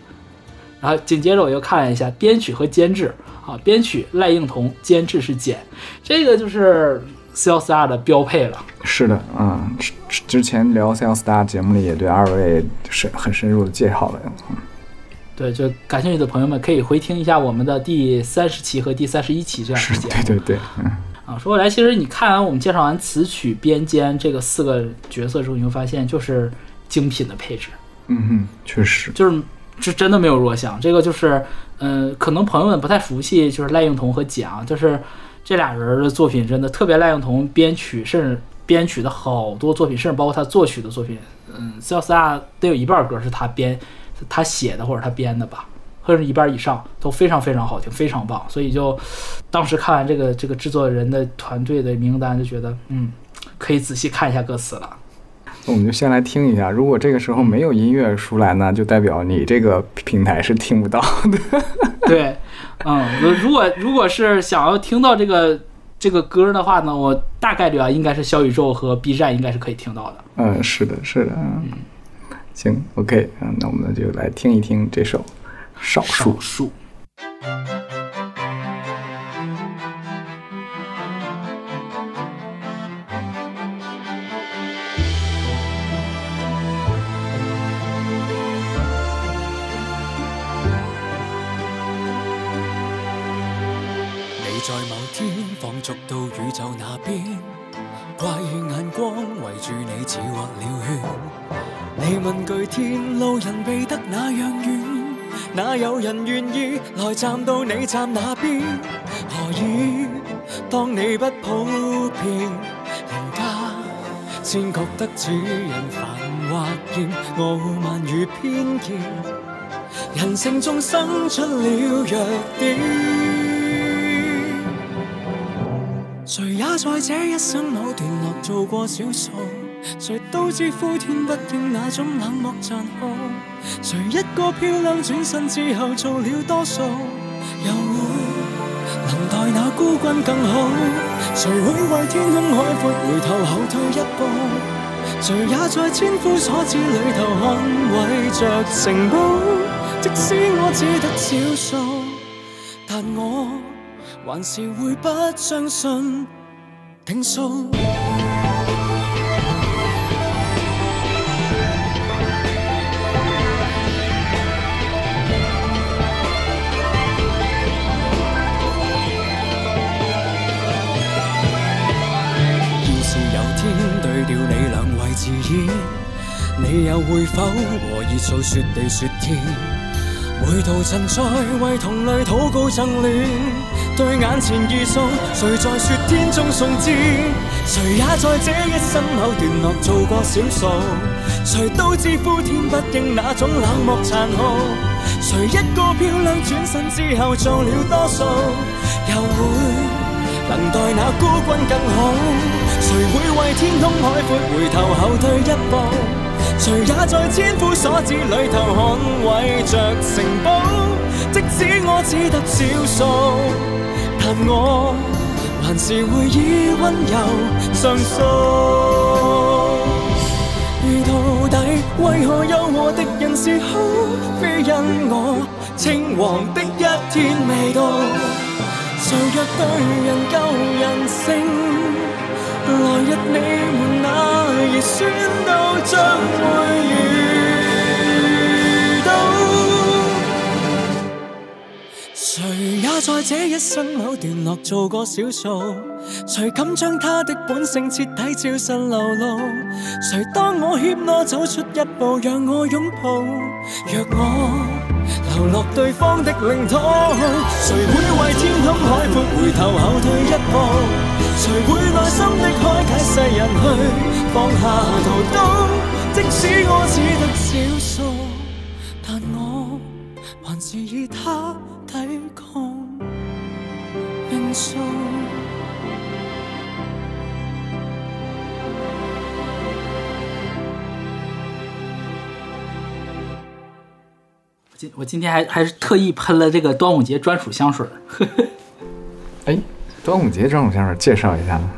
然后紧接着我又看了一下编曲和监制啊，编曲赖应彤，监制是简，这个就是 C L Star 的标配了。是的，嗯，之之前聊 C L Star 节目里也对二位深很深入的介绍了。嗯，对，就感兴趣的朋友们可以回听一下我们的第三十期和第三十一期这样的节目，对对对，嗯。啊，说回来，其实你看完我们介绍完词曲编监这个四个角色之后，你会发现就是精品的配置。嗯哼，确实，就是。是真的没有弱项，这个就是，嗯，可能朋友们不太熟悉，就是赖应彤和蒋，就是这俩人的作品真的特别。赖用同编曲，甚至编曲的好多作品，甚至包括他作曲的作品，嗯，C L S R 得有一半歌是他编、他写的或者他编的吧，或者一半以上都非常非常好听，非常棒。所以就当时看完这个这个制作人的团队的名单，就觉得，嗯，可以仔细看一下歌词了。那我们就先来听一下，如果这个时候没有音乐出来呢，就代表你这个平台是听不到的。对，嗯，如果如果是想要听到这个这个歌的话呢，我大概率啊，应该是小宇宙和 B 站应该是可以听到的。嗯，是的，是的，嗯，行，OK，嗯，那我们就来听一听这首《少数》。逐问句天，路人避得那样远，哪有人愿意来站到你站那边？何以当你不普遍，人家先觉得主人繁或厌，傲慢与偏见，人性中生出了弱点。谁也在这一生某段落做过少数，谁都知呼天不应那种冷漠残酷。谁一个漂亮转身之后做了多数，又会能待那孤军更好？谁会为天空海阔回头后退一步？谁也在千夫所指里头捍卫着城堡。即使我只得少数，但我。还是会不相信定数。天对调你两位自演，你又会否和热诉说地说天？每道尘在为同类祷告赠暖。对眼前异数，谁在说天中送枝？谁也在这一生某段落做过少数，谁都知呼天不应那种冷漠残酷。谁一个漂亮转身之后做了多数，又会能待那孤军更好？谁会为天空海阔回头后退一步？谁也在千夫所指里头捍卫着城堡，即使我只得少数。但我还是会以温柔上诉。到底为何有我的人是好？非因我青黄的一天未到。谁若对人够人性，来日你们那儿孙都将会遇谁也在这一生某段落做过少数，谁敢将他的本性彻底照实流露？谁当我怯懦走出一步，让我拥抱？若我流落对方的领土，谁会为天空海阔回头后退一步？谁会耐心的开解世人去放下屠刀？即使我只得少数，但我还是以他抵抗命数。今我今天还还是特意喷了这个端午节专属香水儿，哎，端午节专属香水介绍一下呢？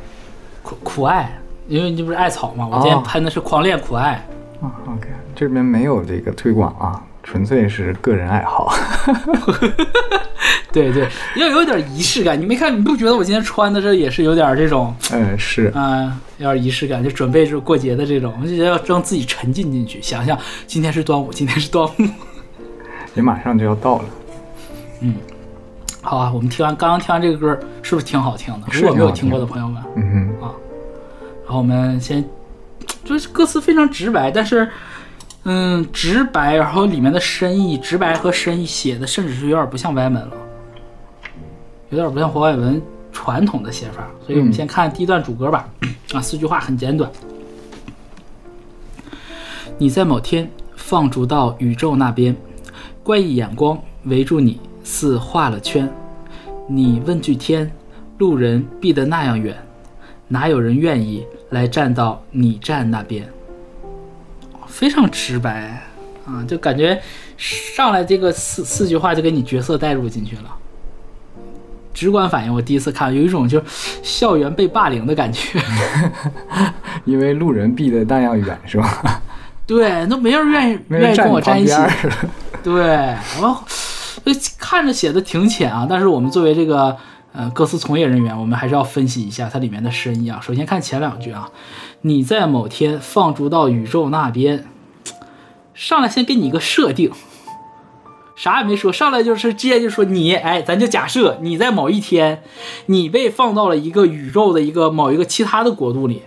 苦苦艾，因为你不是艾草嘛，我今天哦喷的是狂恋苦艾。啊，OK，这边没有这个推广啊，纯粹是个人爱好。对对，要有点仪式感。你没看，你不觉得我今天穿的这也是有点这种，嗯，是，啊、有点仪式感，就准备着过节的这种，我就觉得要让自己沉浸进去，想想今天是端午，今天是端午。也马上就要到了。嗯好啊，我们听完刚刚听完这个歌，是不是挺好听的？是如果没有听过的朋友们，嗯哼啊然后我们先，就是歌词非常直白，但是，嗯，直白，然后里面的深意，直白和深意写的甚至是有点不像歪门了，有点不像黄海文传统的写法。所以我们嗯先看第一段主歌吧。啊，四句话很简短。你在某天放逐到宇宙那边，怪异眼光围住你，似画了圈。你问句天，路人避得那样远，哪有人愿意来站到你站那边？非常直白啊，就感觉上来这个四四句话就给你角色带入进去了。直观反应，我第一次看有一种就是校园被霸凌的感觉。因为路人避的那样远，是吧？对，都没人愿意 愿意跟我站一起。对，然后呃看着写的挺浅啊，但是我们作为这个呃歌词从业人员，我们还是要分析一下它里面的深意啊。首先看前两句啊，你在某天放逐到宇宙那边，上来先给你一个设定，啥也没说，上来就是直接就说你，哎，咱就假设你在某一天，你被放到了一个宇宙的一个某一个其他的国度里。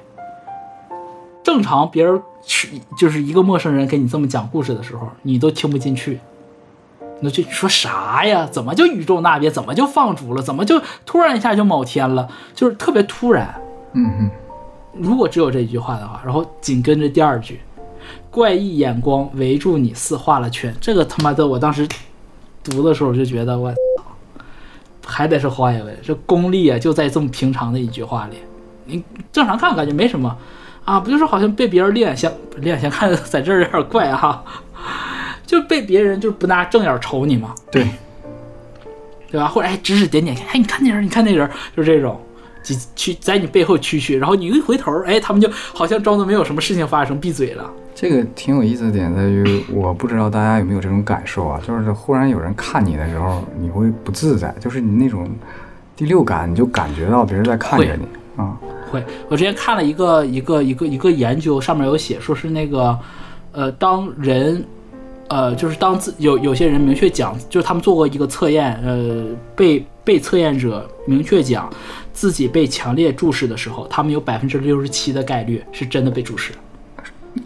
正常别人是就是一个陌生人给你这么讲故事的时候，你都听不进去。你就说啥呀？怎么就宇宙那边？怎么就放逐了？怎么就突然一下就某天了？就是特别突然。嗯哼，如果只有这一句话的话，然后紧跟着第二句，怪异眼光围住你，似画了圈。这个他妈的，我当时读的时候就觉得我操，还得是黄海文，这功力啊就在这么平常的一句话里。你正常看感觉没什么啊，不就是好像被别人练眼相练眼相看，在这儿有点怪哈、就被别人就是不拿正眼瞅你嘛，对，对吧？或者哎指指点点，哎你看那人，你看那人，就是这种。去去在你背后蛐蛐，然后你一回头，哎，他们就好像装作没有什么事情发生，闭嘴了。这个挺有意思的点在于，我不知道大家有没有这种感受啊，就是忽然有人看你的时候，你会不自在，就是你那种第六感，你就感觉到别人在看着你啊。会，我之前看了一个一个一个一个研究，上面有写说是那个，呃，当人，呃，就是当自有有些人明确讲，就是他们做过一个测验，呃，被被测验者明确讲自己被强烈注视的时候，他们有百分之六十七的概率是真的被注视。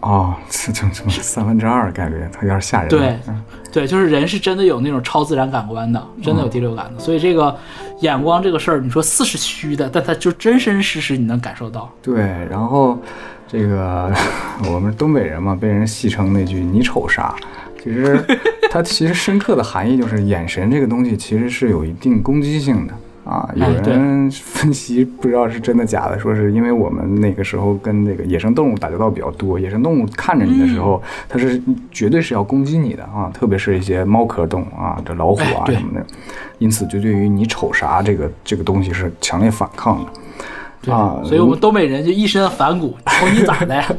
哦，这这这三分之二概率，它有点吓人。对嗯对，就是人是真的有那种超自然感官的，真的有第六感的。所以这个眼光这个事儿，你说似是虚的，但它就真真实实你能感受到。对，然后这个 我们东北人嘛，被人戏称那句“你瞅啥”，其实 它其实深刻的含义就是眼神这个东西其实是有一定攻击性的啊。有人分析不知道是真的假的，说是因为我们那个时候跟那个野生动物打交道比较多，野生动物看着你的时嗯候，它是绝对是要攻击你的啊，特别是一些猫科动物啊，这老虎啊什么的，因此就对于你瞅啥这个这个东西是强烈反抗的。对，啊所以我们东北人就一身反骨，瞅你咋的？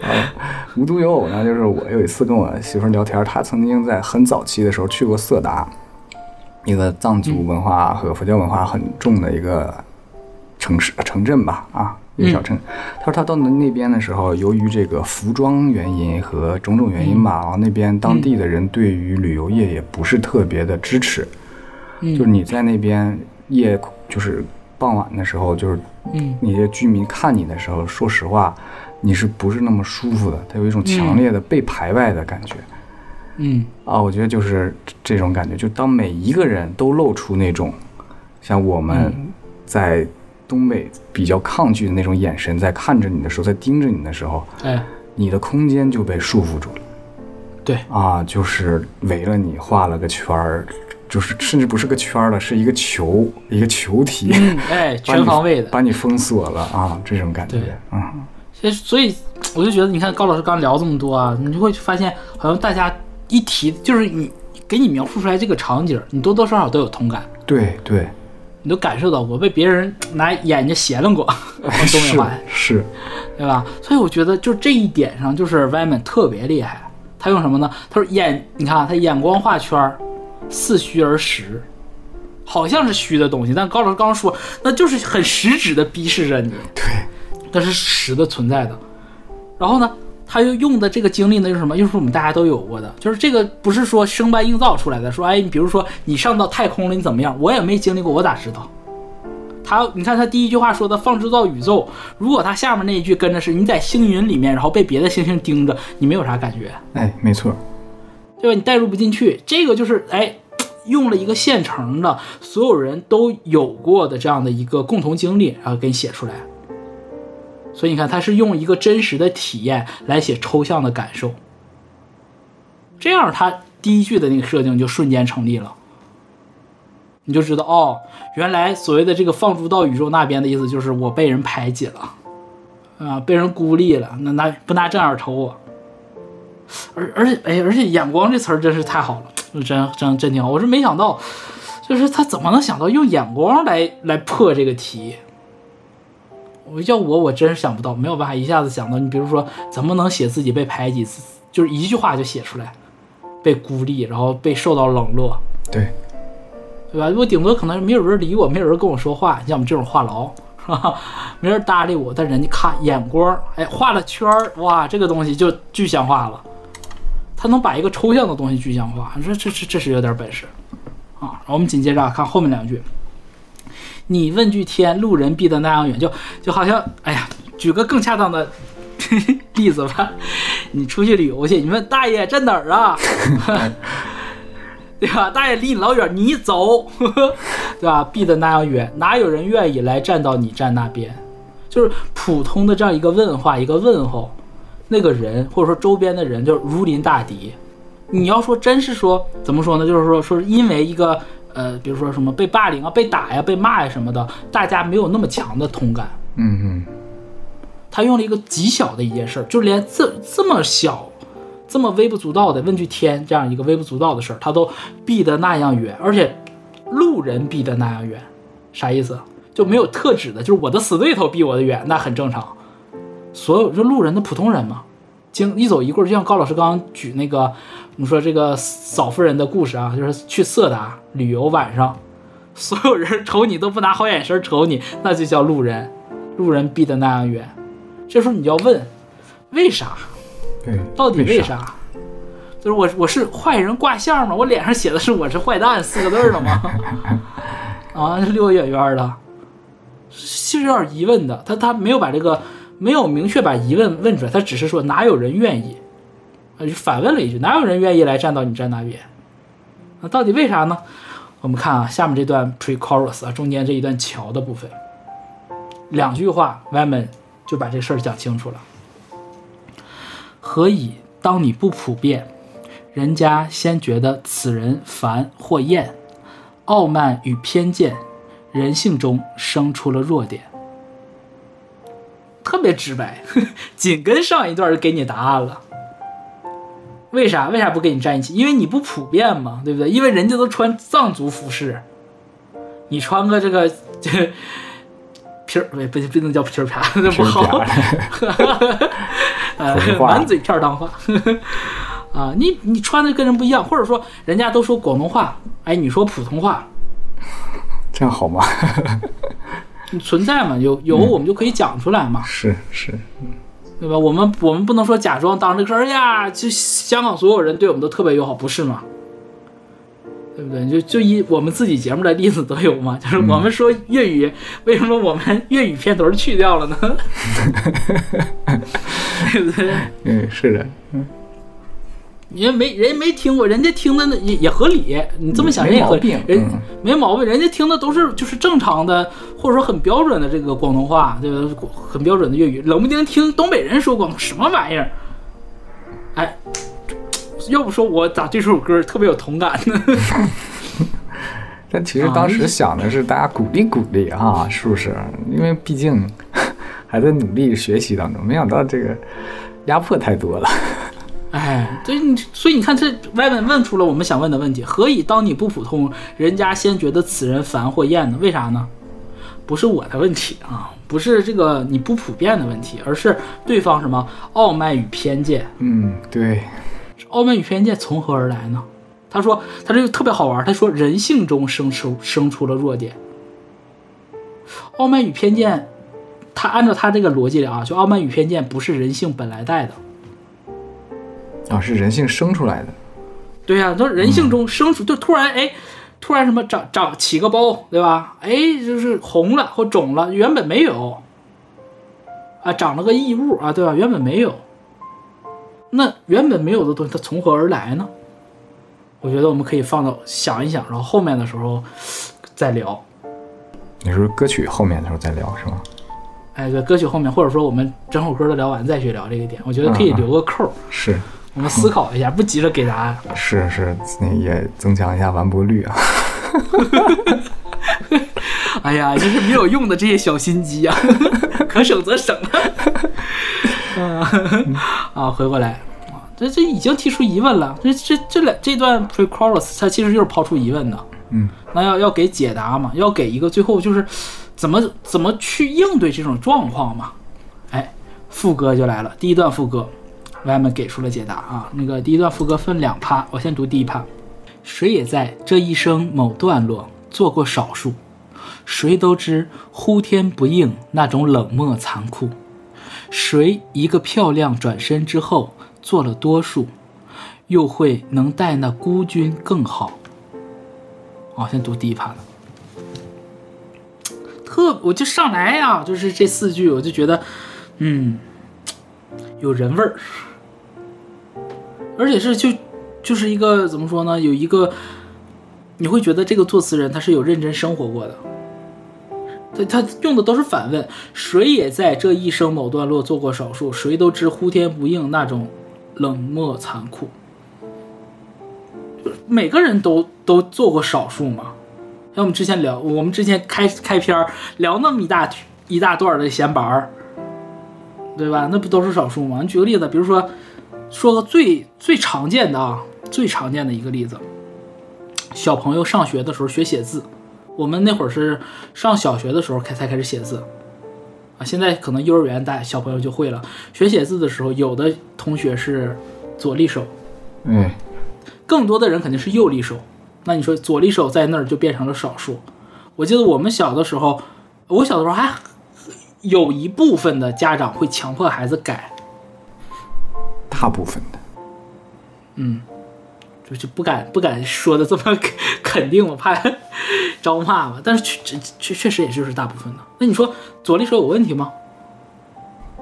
无独有偶呢，就是我有一次跟我媳妇儿聊天，她曾经在很早期的时候去过色达，一个藏族文化和佛教文化很重的一个城市城镇吧，啊，一个小镇。她说她到那边的时候，由于这个服装原因和种种原因吧，然后那边当地的人对于旅游业也不是特别的支持，嗯。就是你在那边夜就是傍晚的时候，就是嗯。那些居民看你的时候，说实话，你是不是那么舒服的？它有一种强烈的被排外的感觉。嗯。啊，我觉得就是这种感觉，就当每一个人都露出那种像我们嗯。在东北比较抗拒的那种眼神，在看着你的时候，在盯着你的时候，哎。你的空间就被束缚住了。对。啊，就是围了你画了个圈儿，就是甚至不是个圈儿了，是一个球，一个球体，嗯哎 全方位的。把你封锁了啊，这种感觉对，嗯，所以所以我就觉得，你看高老师刚聊这么多啊，你就会发现，好像大家一提就是你给你描述出来这个场景，你多多少少都有同感，对对，你都感受到过被别人拿眼睛斜楞过，用东北是话，是，对吧？所以我觉得就这一点上，就是 Wyman 特别厉害。他用什么呢？他说眼，你看啊他眼光画圈儿，似虚而实，好像是虚的东西，但高老师刚刚说，那就是很实质的逼视着你。对，它是实的存在的。然后呢，他又用的这个经历呢，就是什么？又是我们大家都有过的，就是这个不是说生搬硬造出来的。说，哎，你比如说你上到太空了，你怎么样？我也没经历过，我咋知道？他，你看他第一句话说的“放制造宇宙”，如果他下面那一句跟着是你在星云里面，然后被别的星星盯着，你没有啥感觉，哎，没错，对吧？你代入不进去。这个就是哎，用了一个现成的，所有人都有过的这样的一个共同经历，然后给你写出来。所以你看，他是用一个真实的体验来写抽象的感受，这样他第一句的那个设定就瞬间成立了。你就知道哦，原来所谓的这个放逐到宇宙那边的意思就是我被人排挤了，啊，被人孤立了，那拿不拿正眼瞅我？而而且哎，而且眼光这词儿真是太好了，真真真挺好。我是没想到，就是他怎么能想到用眼光来来破这个题？我要我我真是想不到，没有办法一下子想到。你比如说，怎么能写自己被排挤，就是一句话就写出来，被孤立，然后被受到冷落，对，对吧？我顶多可能没有人理我，没有人跟我说话，像我们这种话痨，是吧？没人搭理我，但人家看眼光，哎，画了圈儿，哇，这个东西就具象化了。他能把一个抽象的东西具象化，你说这这这是有点本事啊。然后我们紧接着啊看后面两句，你问句天，路人避得那样远，就就好像，哎呀，举个更恰当的 例子吧，你出去旅游去，你问大爷这哪儿啊？对吧？大爷离你老远，你走，对吧？避得那样远，哪有人愿意来站到你站那边？就是普通的这样一个问话，一个问候，那个人或者说周边的人就如临大敌。你要说真是说怎么说呢？就是说说是因为一个呃，比如说什么被霸凌啊、被打呀、被骂呀什么的，大家没有那么强的同感。嗯嗯，他用了一个极小的一件事儿，就连这这么小、这么微不足道的问句天这样一个微不足道的事儿，他都避得那样远，而且路人避得那样远，啥意思？就没有特指的，就是我的死对头避我的远，那很正常。所有就路人的普通人嘛，经一走一过，就像高老师刚刚举那个，我们说这个嫂夫人的故事啊，就是去色达旅游晚上，所有人瞅你都不拿好眼神瞅你，那就叫路人，路人避得那样远。这时候你就要问，为啥？对，到底为为？啥？就是我我是坏人挂相吗？我脸上写的是我是坏蛋四个字儿了吗？啊，离我远远的，是有点疑问的。他他没有把这个没有明确把疑问问出来，他只是说哪有人愿意，啊，就反问了一句哪有人愿意来站到你站那边？那到底为啥呢？我们看啊，下面这段 pre-chorus 啊，中间这一段桥的部分，两句话，Wyman 就把这事儿讲清楚了。何以当你不普遍，人家先觉得此人烦或厌，傲慢与偏见，人性中生出了弱点。特别直白，紧跟上一段就给你答案了。为啥？为啥不跟你站一起？因为你不普遍嘛，对不对？因为人家都穿藏族服饰，你穿个这个这 皮儿，不不不能叫皮儿啪，那不好。呃满嘴片儿脏话啊！你你穿的跟人不一样，或者说人家都说广东话，哎，你说普通话，这样好吗？你存在嘛？有有我们就可以讲出来嘛，是是，对吧？我们我们不能说假装当这个事儿，哎呀，就香港所有人对我们都特别友好，不是吗？对对不对？就就以我们自己节目的例子都有嘛，就是我们说粤语，为什么我们粤语片头去掉了呢？对不对？嗯，是的，人家没人家没听过，人家听的那也也合理。你这么想，人也合理人嗯没毛病，人家听的都是就是正常的，或者说很标准的这个广东话，对吧？很标准的粤语，冷不丁听东北人说广东什么玩意儿？哎，要不说我咋对这首歌特别有同感呢？但其实当时想的是大家鼓励鼓励啊，是不是？因为毕竟还在努力学习当中，没想到这个压迫太多了。哎，对，你所以你看，这歪文问出了我们想问的问题：何以当你不普通，人家先觉得此人烦或厌呢？为啥呢？不是我的问题啊，不是这个你不普遍的问题，而是对方什么傲慢与偏见。嗯，对，傲慢与偏见从何而来呢？他说，他这个特别好玩。他说，人性中生出生出了弱点。傲慢与偏见，他按照他这个逻辑里啊，就傲慢与偏见不是人性本来带的。啊，是人性生出来的。对呀、都人性中生出，就突然哎，突然什么长长起个包，对吧？哎，就是红了或肿了，原本没有。啊，长了个异物啊，对吧？原本没有。那原本没有的东西，它从何而来呢？我觉得我们可以放到想一想，然后后面的时候再聊。你说歌曲后面的时候再聊是吗？哎，对，歌曲后面，或者说我们整首歌都聊完再去聊这个点，我觉得可以留个扣儿，是我们思考一下，不急着给答案。是是，那也增强一下完播率啊。哎呀，真是没有用的这些小心机呀、可省则省啊。嗯 啊，回过来啊，这这已经提出疑问了。这这这两这段 pre chorus 它其实就是抛出疑问的。嗯，那要要给解答嘛，要给一个最后就是怎么怎么去应对这种状况嘛。哎，副歌就来了，第一段副歌，外面给出了解答啊。那个第一段副歌分两趴，我先读第一趴。谁也在这一生某段落做过少数，谁都知呼天不应那种冷漠残酷。谁一个漂亮转身之后做了多数，又会能待那孤军更好？哦，先读第一趴了，特我就上来呀、就是这四句，我就觉得，嗯，有人味儿，而且是就就是一个怎么说呢？有一个你会觉得这个作词人他是有认真生活过的。他他用的都是反问，谁也在这一生某段落做过少数，谁都知呼天不应那种冷漠残酷。每个人都都做过少数嘛。像我们之前聊，我们之前开开篇聊那么一大一大段的闲白儿，对吧？那不都是少数吗？你举个例子，比如说说个最最常见的啊，最常见的一个例子，小朋友上学的时候学写字。我们那会儿是上小学的时候开才开始写字，啊，现在可能幼儿园带小朋友就会了。学写字的时候，有的同学是左利手，嗯，更多的人肯定是右利手。那你说左利手在那儿就变成了少数。我记得我们小的时候，我小的时候还有一部分的家长会强迫孩子改，大部分的。嗯，就就不敢不敢说的这么肯肯定，我怕招骂嘛。但是确确确实也就是大部分的。那你说左利手有问题吗？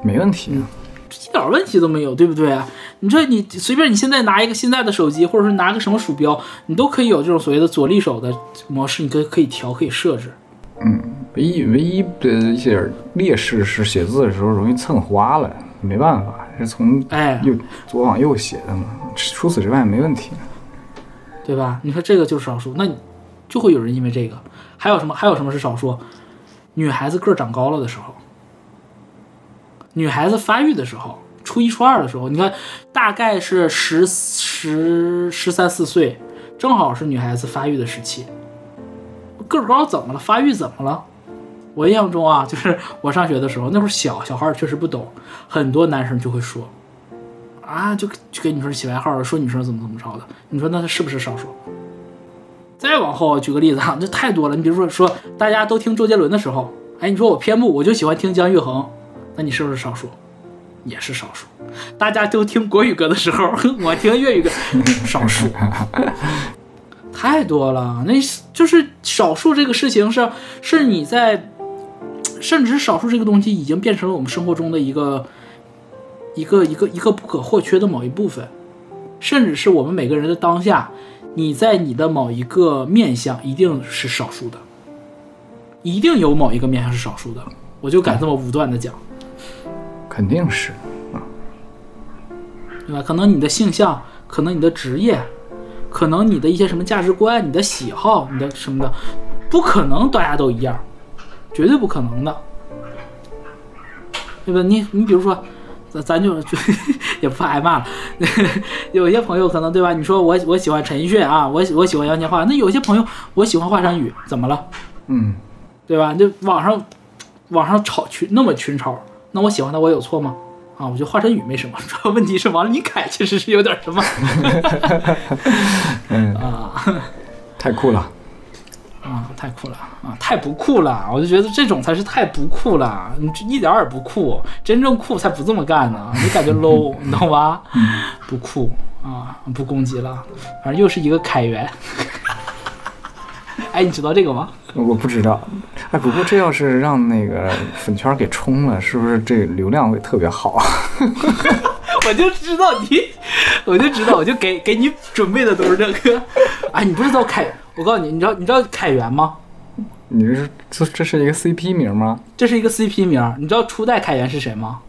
没问题啊，一点问题都没有，对不对啊？你说你随便你现在拿一个现在的手机，或者是拿个什么鼠标，你都可以有这种所谓的左利手的模式，你可以可以调，可以设置。嗯唯一唯一的一些劣势是写字的时候容易蹭花了，没办法，是从哎，右左往右写的嘛。除此之外没问题。对吧？你说这个就是少数，那就会有人因为这个。还有什么？还有什么是少数？女孩子个儿长高了的时候，女孩子发育的时候，初一初二的时候，你看大概是十十十三四岁，正好是女孩子发育的时期。个儿高怎么了？发育怎么了？我印象中啊，就是我上学的时候，那会儿小小孩儿确实不懂，很多男生就会说，啊，就就给女生起外号，说女生怎么怎么着的。你说那他是不是少数？再往后举个例子啊，这太多了。你比如说说大家都听周杰伦的时候，哎，你说我偏不，我就喜欢听姜育恒，那你是不是少数？也是少数。大家都听国语歌的时候，我听粤语歌，少数。太多了，那就是少数这个事情是是你在，甚至是少数这个东西已经变成了我们生活中的一个一个一个一个不可或缺的某一部分，甚至是我们每个人的当下，你在你的某一个面相一定是少数的，一定有某一个面相是少数的，我就敢这么武断的讲，肯定是。对吧？可能你的性向，可能你的职业，可能你的一些什么价值观、你的喜好、你的什么的，不可能大家都一样，绝对不可能的，对吧？你你比如说，咱咱就就 也不怕挨骂了，有些朋友可能对吧？你说我我喜欢陈奕迅啊，我我喜欢杨千嬅，那有些朋友我喜欢华晨宇，怎么了？嗯，对吧？就网上网上吵群那么群嘲，那我喜欢他，我有错吗？啊，我觉得华晨宇没什么，主要问题是王林凯其实是有点什么。嗯啊太酷了。啊，太酷了啊，太不酷了！我就觉得这种才是太不酷了，你这一点儿也不酷，真正酷才不这么干呢，你感觉 low，你懂吧？不酷啊，不攻击了，反正又是一个凯源。哎，你知道这个吗？我不知道，哎，不过这要是让那个粉圈给冲了，是不是这流量会特别好？我就知道你，我就知道，我就给给你准备的都是这个。哎，你不知道凯？我告诉你，你知道你知道凯源吗？你是这这是一个 CP 名吗？这是一个 CP 名。你知道初代凯源是谁吗？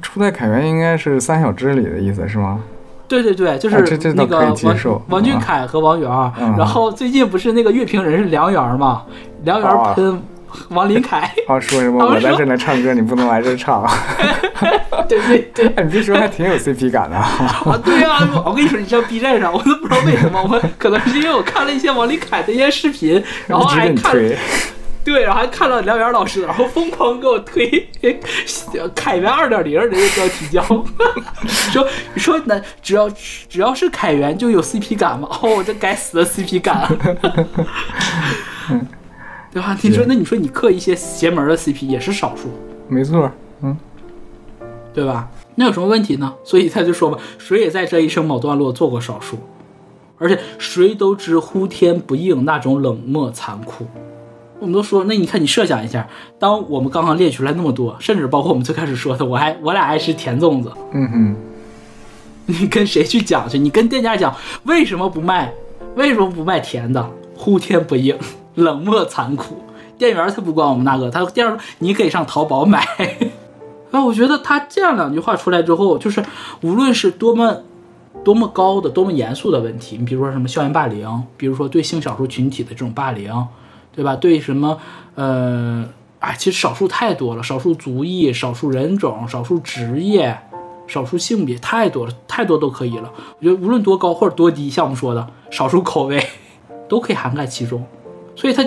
初代凯源应该是三小只里的意思是吗？对对对，就是那个王王俊凯和王源。嗯然后最近不是那个乐评人是梁源儿吗？梁源喷 王林凯。啊，说什么 啊我在这来唱歌，你不能来这唱？对对对。哎，你别说，还挺有 CP 感的。啊，对呀、我跟你说，你上 B 站上，我都不知道为什么，我可能是因为我看了一些王林凯的一些视频，然后还看推。对，然后还看了梁源老师，然后疯狂给我推凯源二点零的这个标题叫，说说那只要只要是凯源就有 CP 感嘛，哦，这该死的 CP 感，对吧？你说那你说你磕一些邪门的 CP 也是少数，没错，嗯，对吧？那有什么问题呢？所以他就说嘛，谁也在这一生某段落做过少数，而且谁都知呼天不应那种冷漠残酷。我们都说，那你看，你设想一下，当我们刚刚列出来那么多，甚至包括我们最开始说的，我还我俩爱吃甜粽子，嗯哼，你跟谁去讲去？你跟店家讲为什么不卖？为什么不卖甜的？呼天不应，冷漠残酷。店员才不管我们那个，他店员说你可以上淘宝买。啊，我觉得他这样两句话出来之后，就是无论是多么多么高的、多么严肃的问题，你比如说什么校园霸凌，比如说对性少数群体的这种霸凌，对吧？对什么呃哎，其实少数太多了，少数族裔、少数人种、少数职业、少数性别太多了，太多都可以了。我觉得无论多高或者多低，像我们说的少数口味 都可以涵盖其中。所以他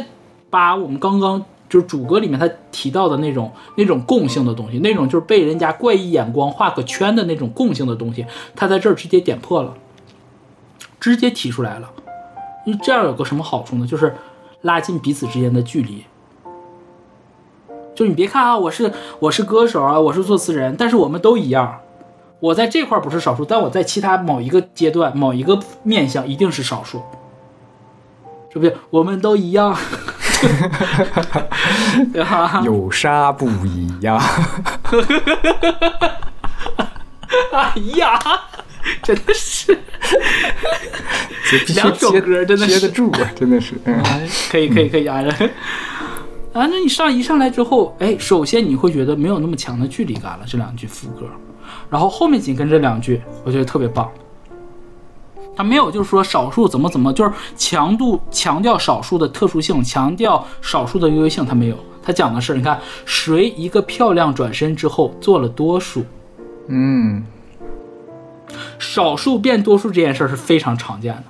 把我们刚刚就是主歌里面他提到的那种那种共性的东西，那种就是被人家怪异眼光画个圈的那种共性的东西，他在这儿直接点破了，直接提出来了。因为这样有个什么好处呢？就是拉近彼此之间的距离。就你别看啊，我是我是歌手啊，我是作词人，但是我们都一样。我在这块不是少数，但我在其他某一个阶段、某一个面向一定是少数，对不对？我们都一样，对吧？有啥不一样？哎呀，真的是两首接歌真的是接得住啊，真的是。嗯，可以可以可以啊！啊，那你上一上来之后，哎，首先你会觉得没有那么强的距离感了，这两句副歌，然后后面紧跟这两句，我觉得特别棒。他没有就是说少数怎么怎么，就是强度强调少数的特殊性，强调少数的优越性，他没有。他讲的是，你看谁一个漂亮转身之后做了多数，嗯，少数变多数这件事儿是非常常见的。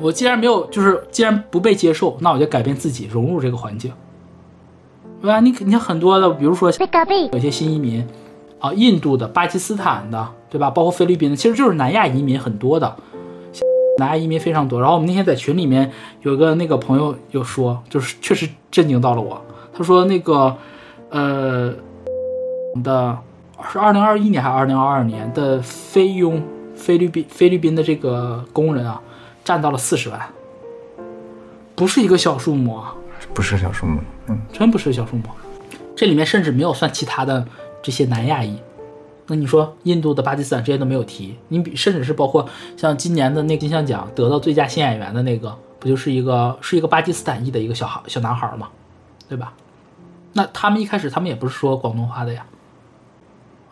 我既然没有，就是既然不被接受，那我就改变自己，融入这个环境，对吧？你你看很多的，比如说有些新移民啊，印度的、巴基斯坦的，对吧？包括菲律宾的，其实就是南亚移民很多的，南亚移民非常多。然后我们那天在群里面有个那个朋友有说，就是确实震惊到了我。他说那个呃的是二零二一年还是二零二二年的菲佣菲律宾菲律宾的这个工人啊，占到了四十万，不是一个小数目啊，不是小数目，嗯，真不是小数目。这里面甚至没有算其他的这些南亚裔。那你说印度的巴基斯坦这些都没有提，你比甚至是包括像今年的那金像奖得到最佳新演员的那个，不就是一个是一个巴基斯坦裔的一个小孩小男孩吗？对吧？那他们一开始他们也不是说广东话的呀。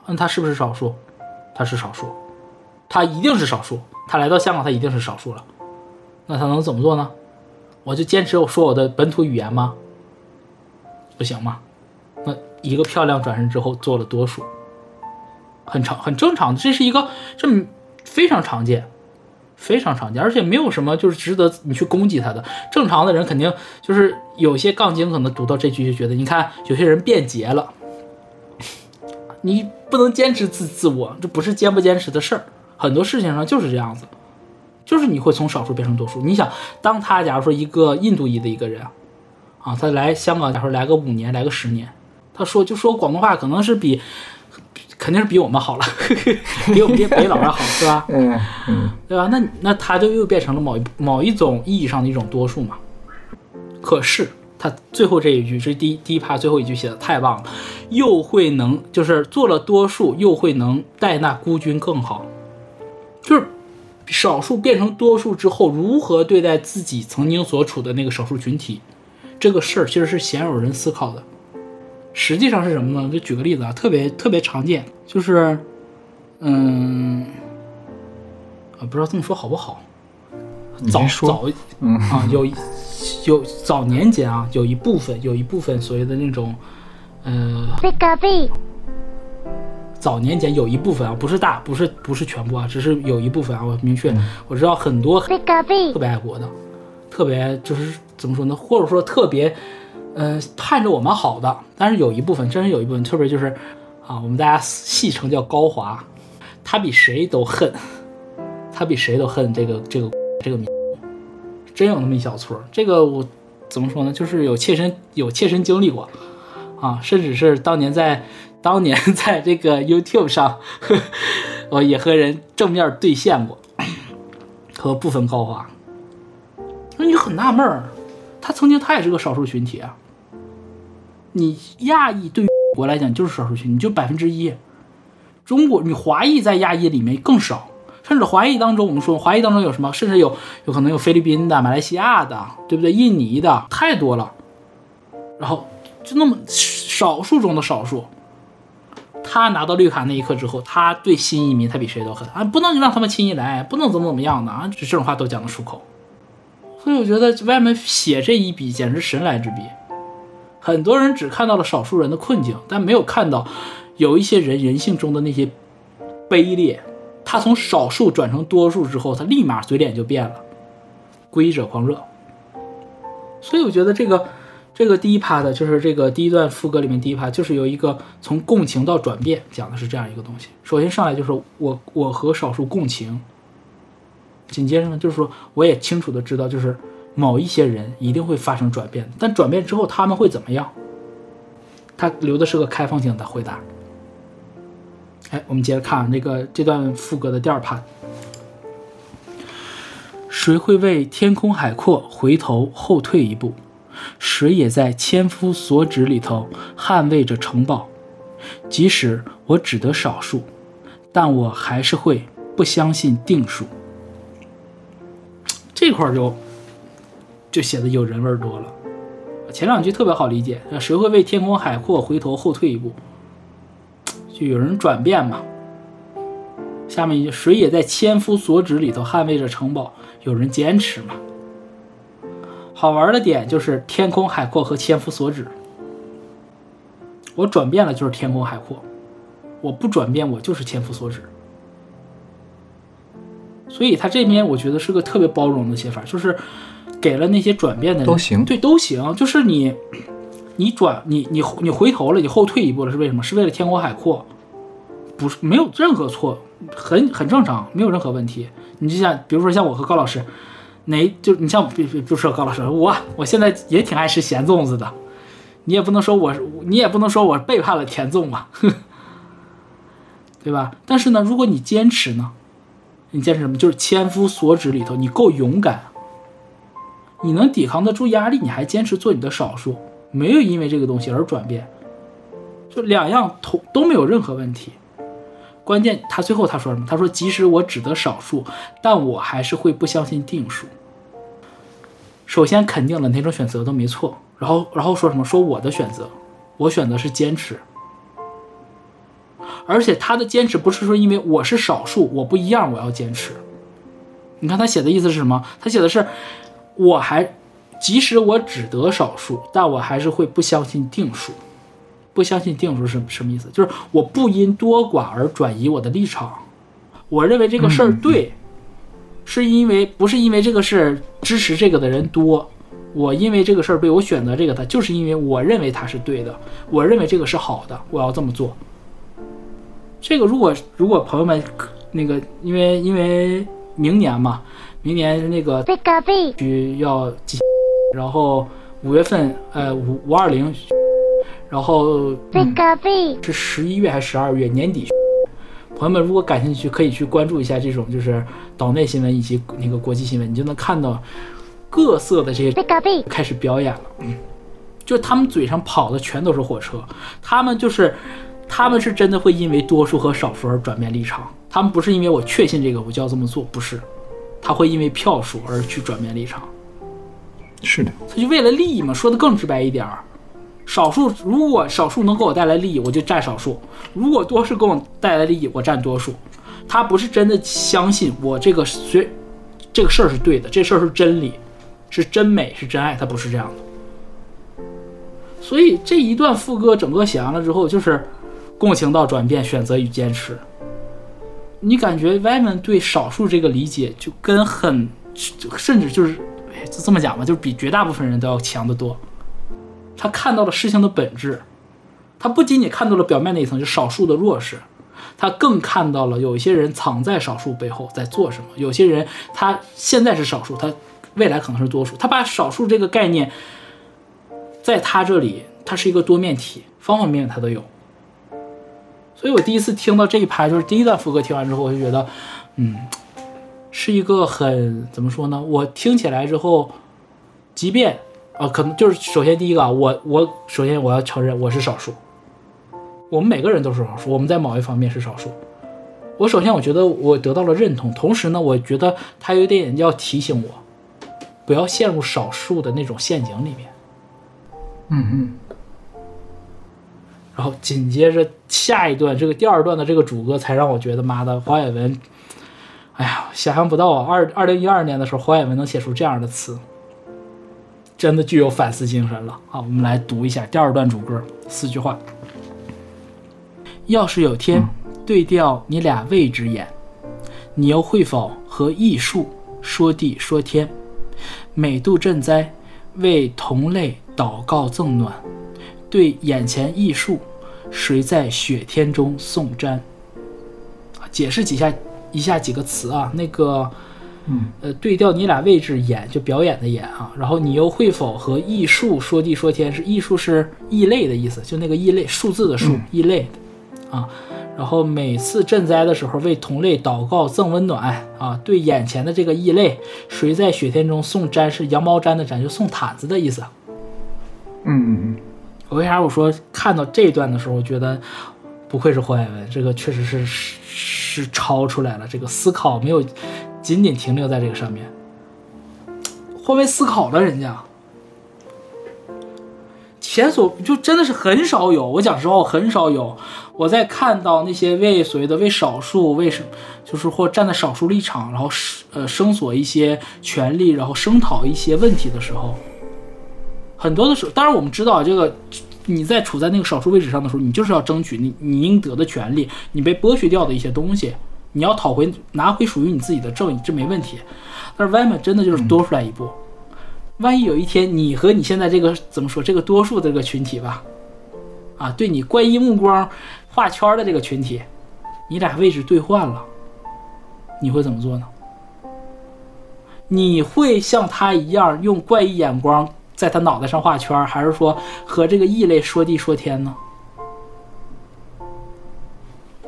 那他是不是少数？他是少数，他一定是少数。他来到香港，他一定是少数了。那他能怎么做呢？我就坚持我说我的本土语言吗？不行吗？那一个漂亮转身之后做了多数，很常很正常的，这是一个这非常常见，非常常见，而且没有什么就是值得你去攻击他的。正常的人肯定就是有些杠精可能读到这句就觉得，你看有些人变节了，你不能坚持自自我，这不是坚不坚持的事儿。很多事情上就是这样子，就是你会从少数变成多数。你想，当他假如说一个印度裔的一个人。啊，他来香港，假如说来个五年，来个十年，他说就说广东话，可能是比，肯定是比我们好了，比我们这些北佬要好，是吧？嗯嗯，对吧？那那他就又变成了某一某一种意义上的一种多数嘛。可是他最后这一句，这第一第一趴最后一句写的太棒了，又会能就是做了多数，又会能待那孤军更好，就是少数变成多数之后，如何对待自己曾经所处的那个少数群体。这个事儿其实是鲜有人思考的，实际上是什么呢？就举个例子啊，特别特别常见，就是，嗯，啊，不知道这么说好不好？早早嗯啊，有有早年间啊，有一部分有一部分所谓的那种，呃，早年间有一部分啊，不是大，不是不是全部啊，只是有一部分啊，我明确我知道很多特别爱国的，特别就是。怎么说呢？或者说特别，呃，盼着我们好的，但是有一部分，真是有一部分，特别就是，啊，我们大家戏称叫高华，他比谁都恨，他比谁都恨这个这个这个民，真有那么一小撮。这个我怎么说呢？就是有切身有切身经历过，啊，甚至是当年在当年在这个 YouTube 上呵，我也和人正面对线过，和部分高华，那你很纳闷儿。他曾经，他也是个少数群体啊。你亚裔对于国来讲就是少数群，你就百分之一。中国，你华裔在亚裔里面更少，甚至华裔当中，我们说华裔当中有什么？甚至有有可能有菲律宾的、马来西亚的，对不对？印尼的太多了。然后就那么少数中的少数，他拿到绿卡那一刻之后，他对新移民他比谁都狠啊！不能让他们轻易来，不能怎么怎么样的啊！这种话都讲得出口。所以我觉得外面写这一笔简直神来之笔，很多人只看到了少数人的困境，但没有看到有一些人人性中的那些卑劣。他从少数转成多数之后，他立马嘴脸就变了，归者狂热。所以我觉得这个这个第一趴的就是这个第一段副歌里面第一趴，就是有一个从共情到转变，讲的是这样一个东西。首先上来就是我我和少数共情。紧接着呢，就是说，我也清楚的知道，就是某一些人一定会发生转变，但转变之后他们会怎么样？他留的是个开放性的回答。哎，我们接着看这个这段副歌的第二盘。谁会为天空海阔回头后退一步？谁也在千夫所指里头捍卫着城堡。即使我只得少数，但我还是会不相信定数。这块就就写的有人味多了，前两句特别好理解，谁会为天空海阔回头后退一步？就有人转变嘛。下面一句，谁也在千夫所指里头捍卫着城堡，有人坚持嘛。好玩的点就是天空海阔和千夫所指，我转变了就是天空海阔，我不转变我就是千夫所指。所以他这边我觉得是个特别包容的写法，就是给了那些转变的都行，对都行。就是你，你转你你你回头了，你后退一步了，是为什么？是为了天空海阔，不是没有任何错，很很正常，没有任何问题。你就像比如说像我和高老师，哪就你像比比如说高老师，我我现在也挺爱吃咸粽子的，你也不能说我你也不能说我背叛了甜粽啊，对吧？但是呢，如果你坚持呢？你坚持什么？就是千夫所指里头，你够勇敢，你能抵抗得住压力，你还坚持做你的少数，没有因为这个东西而转变，就两样同都没有任何问题。关键他最后他说什么？他说即使我只得少数，但我还是会不相信定数。首先肯定了哪种选择都没错，然后然后说什么？说我的选择，我选择是坚持。而且他的坚持不是说因为我是少数，我不一样，我要坚持。你看他写的意思是什么？他写的是，我还即使我只得少数，但我还是会不相信定数。不相信定数是什么意思？就是我不因多寡而转移我的立场。我认为这个事儿对，是因为不是因为这个事儿支持这个的人多，我因为这个事儿被我选择这个的，就是因为我认为它是对的，我认为这个是好的，我要这么做。这个如果如果朋友们那个因为因为明年嘛，明年那个需要进，然后五月份呃五五二零。然后是十一月还是十二月年底？朋友们如果感兴趣，可以去关注一下这种就是岛内新闻以及那个国际新闻，你就能看到各色的这些开始表演了。嗯，就他们嘴上跑的全都是火车，他们就是他们是真的会因为多数和少数而转变立场，他们不是因为我确信这个我就要这么做，不是，他会因为票数而去转变立场。是的，他就为了利益嘛，说的更直白一点儿。少数如果少数能给我带来利益，我就占少数；如果多数给我带来利益，我占多数。他不是真的相信我这个学这个事儿是对的，这事儿是真理，是真美，是真爱。他不是这样的。所以这一段副歌整个写完了之后，就是共情到转变，选择与坚持。你感觉 Y 们对少数这个理解，就跟很甚至就是就这么讲吧，就是比绝大部分人都要强得多。他看到了事情的本质，他不仅仅看到了表面那一层，就少数的弱势，他更看到了有一些人藏在少数背后在做什么。有些人他现在是少数，他未来可能是多数。他把少数这个概念，在他这里，他是一个多面体，方方面面他都有。所以我第一次听到这一拍，就是第一段副歌听完之后，我就觉得，嗯，是一个很怎么说呢？我听起来之后，即便。啊，可能就是首先第一个啊，我我首先我要承认我是少数，我们每个人都是少数，我们在某一方面是少数。我首先我觉得我得到了认同，同时呢，我觉得他有点要提醒我，不要陷入少数的那种陷阱里面。嗯嗯。然后紧接着下一段这个第二段的这个主歌才让我觉得妈的黄海文，哎呀，想象不到啊，二二零一二年的时候黄海文能写出这样的词。真的具有反思精神了啊！我们来读一下第二段主歌四句话：要是有天对调你俩位置演，你又会否和艺术说地说天？每度赈灾，为同类祷告赠暖，对眼前艺术，谁在雪天中送毡？解释几下以下几个词啊，那个。嗯，呃，对调你俩位置演就表演的演啊，然后你又会否和艺术说地说天？是艺术是异类的意思，就那个异类数字的数，异类的啊。然后每次赈灾的时候为同类祷告赠温暖啊，对眼前的这个异类，谁在雪天中送毡？是羊毛毡的毡，就送毯子的意思。嗯嗯嗯。我为啥我说看到这段的时候，我觉得不愧是霍海文，这个确实是是超出来了，这个思考没有。仅仅停留在这个上面，换位思考了，人家前所就真的是很少有。我讲实话，很少有。我在看到那些为所谓的为少数，为什就是或站在少数立场，然后呃声索一些权利，然后声讨一些问题的时候，很多的时候，当然我们知道这个，你在处在那个少数位置上的时候，你就是要争取你你应得的权利，你被剥削掉的一些东西。你要讨回拿回属于你自己的正义，这没问题。但是 Y 们真的就是多出来一步，万一有一天你和你现在这个怎么说这个多数的这个群体吧，啊，对你怪异目光画圈的这个群体，你俩位置兑换了，你会怎么做呢？你会像他一样用怪异眼光在他脑袋上画圈，还是说和这个异类说地说天呢？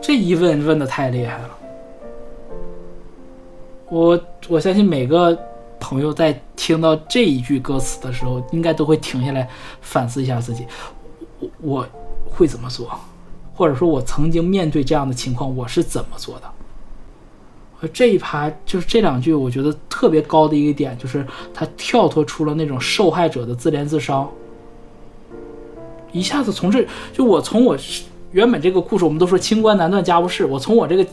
这一问问的太厉害了。我我相信每个朋友在听到这一句歌词的时候，应该都会停下来反思一下自己，我我会怎么做，或者说我曾经面对这样的情况，我是怎么做的。这一趴就是这两句，我觉得特别高的一个点，就是他跳脱出了那种受害者的自怜自伤，一下子从这就我从我原本这个故事，我们都说清官难断家务事，我从我这个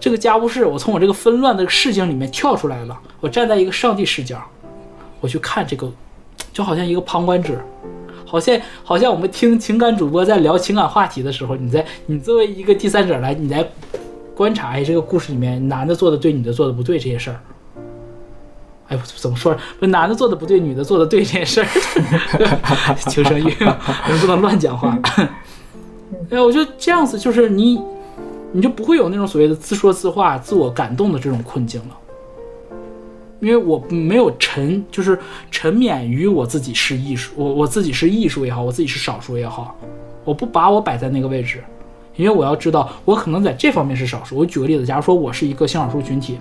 这个家务事，我从我这个纷乱的事情里面跳出来了，我站在一个上帝视角，我去看这个，就好像一个旁观者，好像好像我们听情感主播在聊情感话题的时候，你在你作为一个第三者来，你来。观察哎，这个故事里面男的做的对，女的做的不对这些事儿。哎，怎么说？不，男的做的不对，女的做的对这件事儿。求生欲，能不能乱讲话？哎，我觉得这样子就是你，你就不会有那种所谓的自说自话、自我感动的这种困境了。因为我没有沉，就是沉湎于我自己是艺术，我我自己是艺术也好，我自己是少数也好，我不把我摆在那个位置。因为我要知道，我可能在这方面是少数。我举个例子，假如说我是一个性少数群体，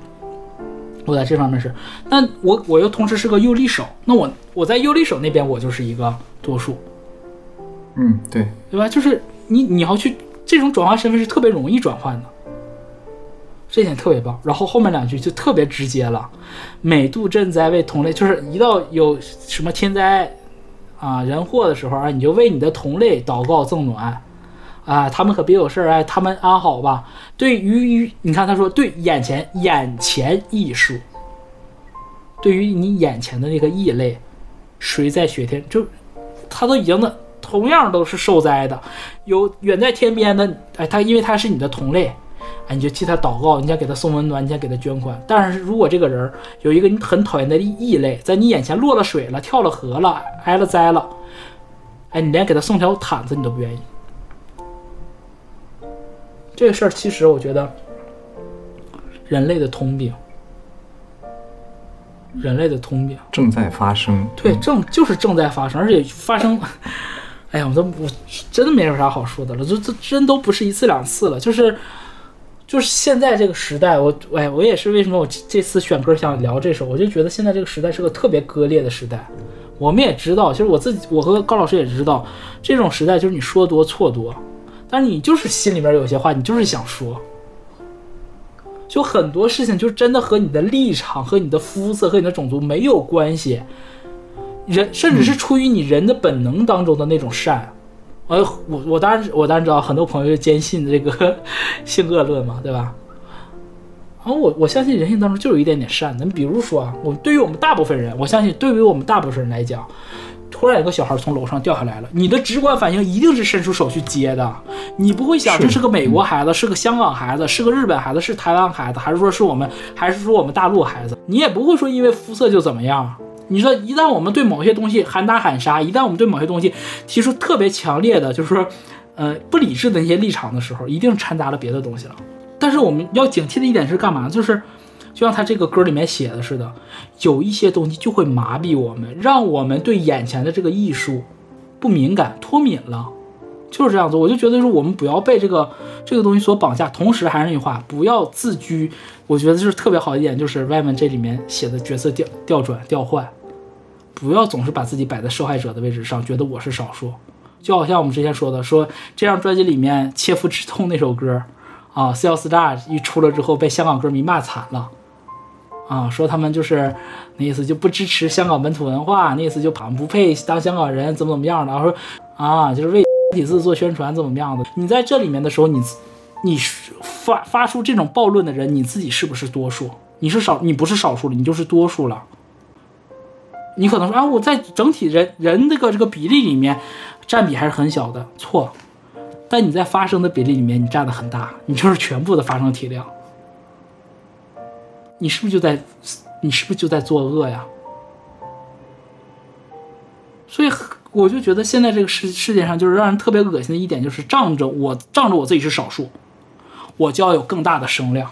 我在这方面是，那我我又同时是个右利手，那我我在右利手那边我就是一个多数。嗯，对，对吧？就是你你要去这种转换身份是特别容易转换的，这点特别棒。然后后面两句就特别直接了，美度赈灾为同类，就是一到有什么天灾啊人祸的时候啊，你就为你的同类祷告赠暖。啊，他们可别有事儿哎，他们安好吧？对于于你看，他说对眼前眼前艺术，对于你眼前的那个异类，谁在雪天？就他都已经的，同样都是受灾的，有远在天边的，哎，他因为他是你的同类，哎，你就替他祷告，你想给他送温暖，你想给他捐款。但是如果这个人有一个你很讨厌的异类，在你眼前落了水了，跳了河了，挨了灾了，哎，你连给他送条毯子你都不愿意。这个事儿其实我觉得，人类的通病，人类的通病正在发生。对，正就是正在发生，而且发生，哎呀，我都我真的没有啥好说的了，这这真都不是一次两次了，就是就是现在这个时代，我哎，我也是为什么我这次选歌想聊这首，我就觉得现在这个时代是个特别割裂的时代。我们也知道，其实我自己，我和高老师也知道，这种时代就是你说多错多。但是你就是心里面有些话，你就是想说，就很多事情就真的和你的立场、和你的肤色、和你的种族没有关系，人甚至是出于你人的本能当中的那种善。呃，我我当然我当然知道，很多朋友坚信这个 性恶论嘛，对吧？然后我我相信人性当中就有一点点善的。你比如说啊，我对于我们大部分人，我相信对于我们大部分人来讲。突然有个小孩从楼上掉下来了，你的直观反应一定是伸出手去接的，你不会想这是个美国孩子，是个香港孩子，是个日本孩子，是台湾孩子，还是说是我们，还是说我们大陆孩子？你也不会说因为肤色就怎么样。你说一旦我们对某些东西喊打喊杀，一旦我们对某些东西提出特别强烈的，就是说，呃，不理智的那些立场的时候，一定掺杂了别的东西了。但是我们要警惕的一点是干嘛？就是。就像他这个歌里面写的似的，有一些东西就会麻痹我们，让我们对眼前的这个艺术不敏感、脱敏了，就是这样子。我就觉得说，我们不要被这个这个东西所绑架。同时，还是那句话，不要自居。我觉得就是特别好一点，就是外面这里面写的角色调调转调换，不要总是把自己摆在受害者的位置上，觉得我是少数。就好像我们之前说的，说这张专辑里面《切肤之痛》那首歌啊，《C L Star》一出了之后，被香港歌迷骂惨了。啊，说他们就是那意思，就不支持香港本土文化，那意思就旁不配当香港人，怎么怎么样的？说啊，就是为 体字做宣传，怎么怎么样的？你在这里面的时候，你你发发出这种暴论的人，你自己是不是多数？你是少，你不是少数了，你就是多数了。你可能说啊，我在整体人人这个这个比例里面占比还是很小的，错。但你在发生的比例里面，你占的很大，你就是全部的发生体量。你是不是就在，你是不是就在作恶呀？所以我就觉得现在这个世世界上，就是让人特别恶心的一点，就是仗着我仗着我自己是少数，我就要有更大的声量，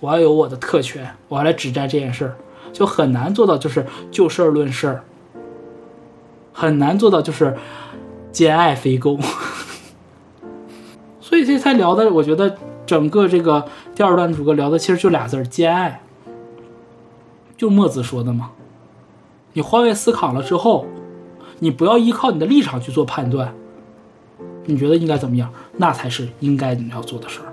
我要有我的特权，我要来指摘这件事儿，就很难做到就是就事儿论事儿，很难做到就是兼爱非攻。所以这才聊的，我觉得。整个这个第二段主歌聊的其实就俩字儿兼爱，就墨子说的嘛。你换位思考了之后，你不要依靠你的立场去做判断，你觉得应该怎么样，那才是应该你要做的事儿。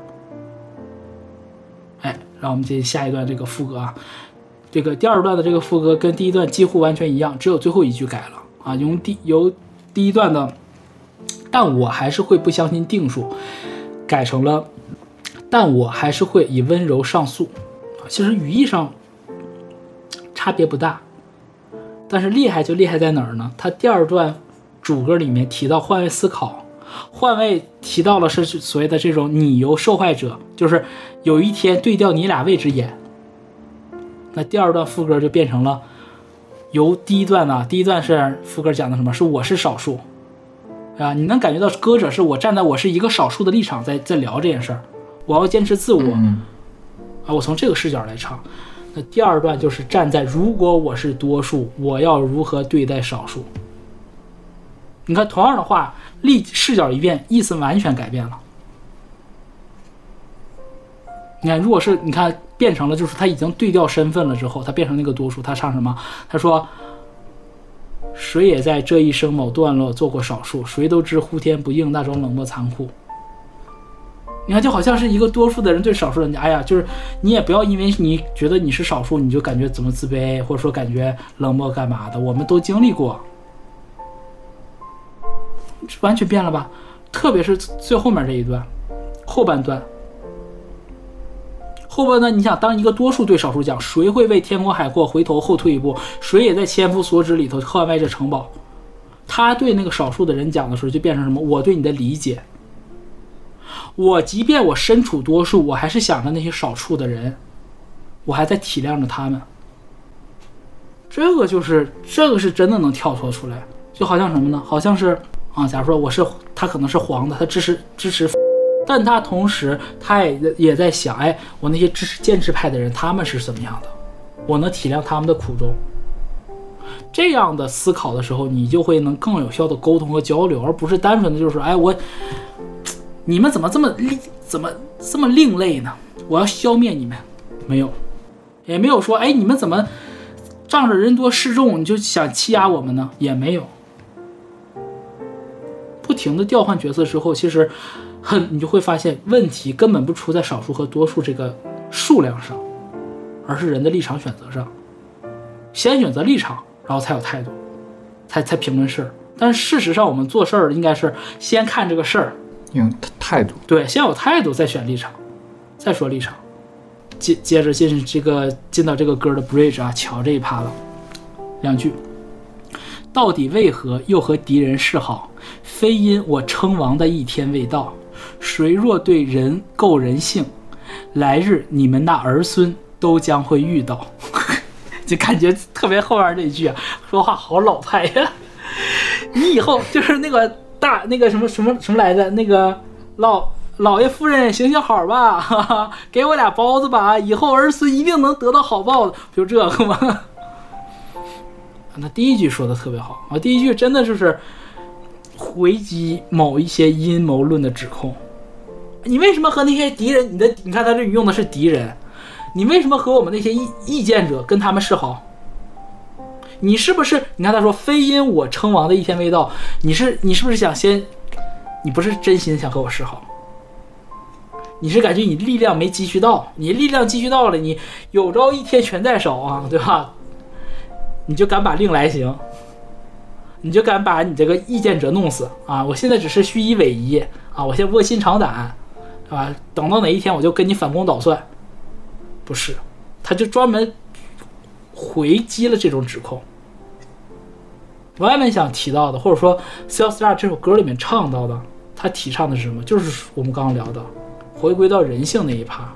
哎，让我们接下一段这个副歌啊，这个第二段的这个副歌跟第一段几乎完全一样，只有最后一句改了。啊，用第由第一段的，但我还是会不相信定数，改成了，但我还是会以温柔上诉，其实语义上差别不大，但是厉害就厉害在哪儿呢？他第二段主歌里面提到换位思考，换位提到了是所谓的这种你由受害者，就是有一天对调你俩位置演。那第二段副歌就变成了由第一段呢，第一段是副歌讲的什么？是我是少数，啊，你能感觉到歌者是我站在我是一个少数的立场在在聊这件事儿，我要坚持自我，嗯啊，我从这个视角来唱。那第二段就是站在如果我是多数，我要如何对待少数？你看，同样的话，立视角一变，意思完全改变了。你看，如果是你看变成了，就是他已经对调身份了之后，他变成那个多数，他唱什么？他说：“谁也在这一生某段落做过少数，谁都知呼天不应那种冷漠残酷。”你看，就好像是一个多数的人对少数人，哎呀，就是你也不要因为你觉得你是少数，你就感觉怎么自卑，或者说感觉冷漠干嘛的。我们都经历过，完全变了吧？特别是最后面这一段，后半段，后半段，你想当一个多数对少数讲，谁会为天空海阔回头后退一步？谁也在千夫所指里头捍卫着城堡？他对那个少数的人讲的时候，就变成什么？我对你的理解。我即便我身处多数，我还是想着那些少数的人，我还在体谅着他们。这个就是这个是真的能跳脱出来，就好像什么呢？好像是啊，假如说我是他可能是黄的，他支持支持，但他同时他也也在想，哎，我那些支持建制派的人他们是怎么样的？我能体谅他们的苦衷。这样的思考的时候，你就会能更有效的沟通和交流，而不是单纯的就是说哎我。你们怎么这么另怎么这么另类呢？我要消灭你们，没有，也没有说哎你们怎么仗着人多势众你就想欺压我们呢？也没有，不停的调换角色之后，其实很你就会发现问题根本不出在少数和多数这个数量上，而是人的立场选择上。先选择立场，然后才有态度，才才评论事儿。但事实上，我们做事儿应该是先看这个事儿。用态度，对，先有态度，再选立场，再说立场。接接着进这个进到这个歌的 bridge 啊，瞧这一趴了，两句。到底为何又和敌人示好？非因我称王的一天未到。谁若对人够人性，来日你们那儿孙都将会遇到。就感觉特别后边那句啊，说话好老派呀。你以后就是那个。大那个什么什么什么来着？那个老老爷夫人行行好吧，哈哈，给我俩包子吧，以后儿孙一定能得到好报的，就这个嘛。那第一句说的特别好啊，第一句真的就是回击某一些阴谋论的指控。你为什么和那些敌人？你的你看他这里用的是敌人，你为什么和我们那些意意见者跟他们示好？你是不是？你看他说“非因我称王的一天未到”，你是你是不是想先？你不是真心想和我示好，你是感觉你力量没积蓄到，你力量积蓄到了，你有朝一天全在手啊，对吧？你就敢把令来行，你就敢把你这个意见者弄死啊！我现在只是虚以委蛇啊，我先卧薪尝胆，啊？等到哪一天我就跟你反攻倒算，不是？他就专门回击了这种指控。外面想提到的，或者说《s e l f Star》这首歌里面唱到的，他提倡的是什么？就是我们刚刚聊的，回归到人性那一趴，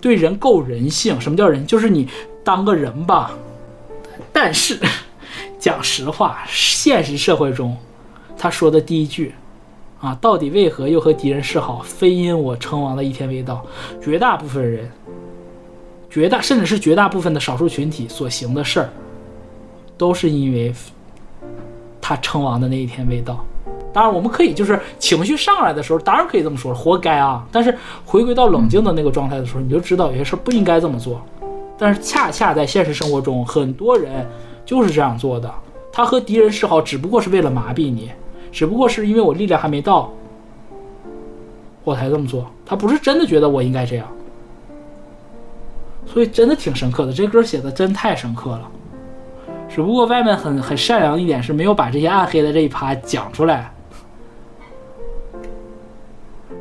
对人够人性。什么叫人？就是你当个人吧。但是 讲实话，现实社会中，他说的第一句啊，到底为何又和敌人示好？非因我称王的一天未到。绝大部分人，绝大甚至是绝大部分的少数群体所行的事儿，都是因为。他称王的那一天未到，当然我们可以就是情绪上来的时候，当然可以这么说，活该啊。但是回归到冷静的那个状态的时候，你就知道有些事不应该这么做，但是恰恰在现实生活中，很多人就是这样做的。他和敌人示好，只不过是为了麻痹你，只不过是因为我力量还没到，我才这么做。他不是真的觉得我应该这样。所以真的挺深刻的，这歌写的真太深刻了。只不过外面很很善良一点是没有把这些暗黑的这一趴讲出来。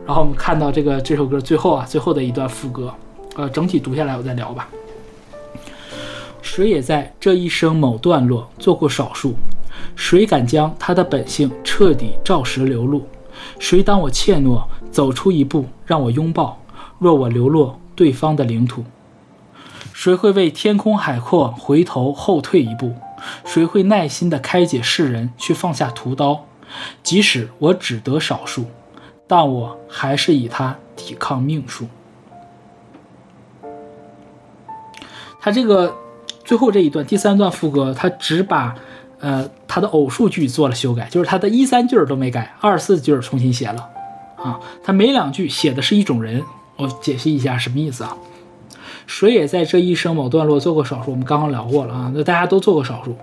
然后我们看到这个这首歌最后啊，最后的一段副歌，呃，整体读下来我再聊吧。谁也在这一生某段落做过少数，谁敢将他的本性彻底照实流露？谁当我怯懦，走出一步让我拥抱？若我流落对方的领土，谁会为天空海阔回头后退一步？谁会耐心地开解世人，去放下屠刀？即使我只得少数。但我还是以它抵抗命数。他这个最后这一段第三段副歌，他只把呃他的偶数句做了修改，就是他的一三句都没改，二四句重新写了啊。他每两句写的是一种人，我解析一下什么意思啊？谁也在这一生某段落做过少数，我们刚刚聊过了啊，那大家都做过少数，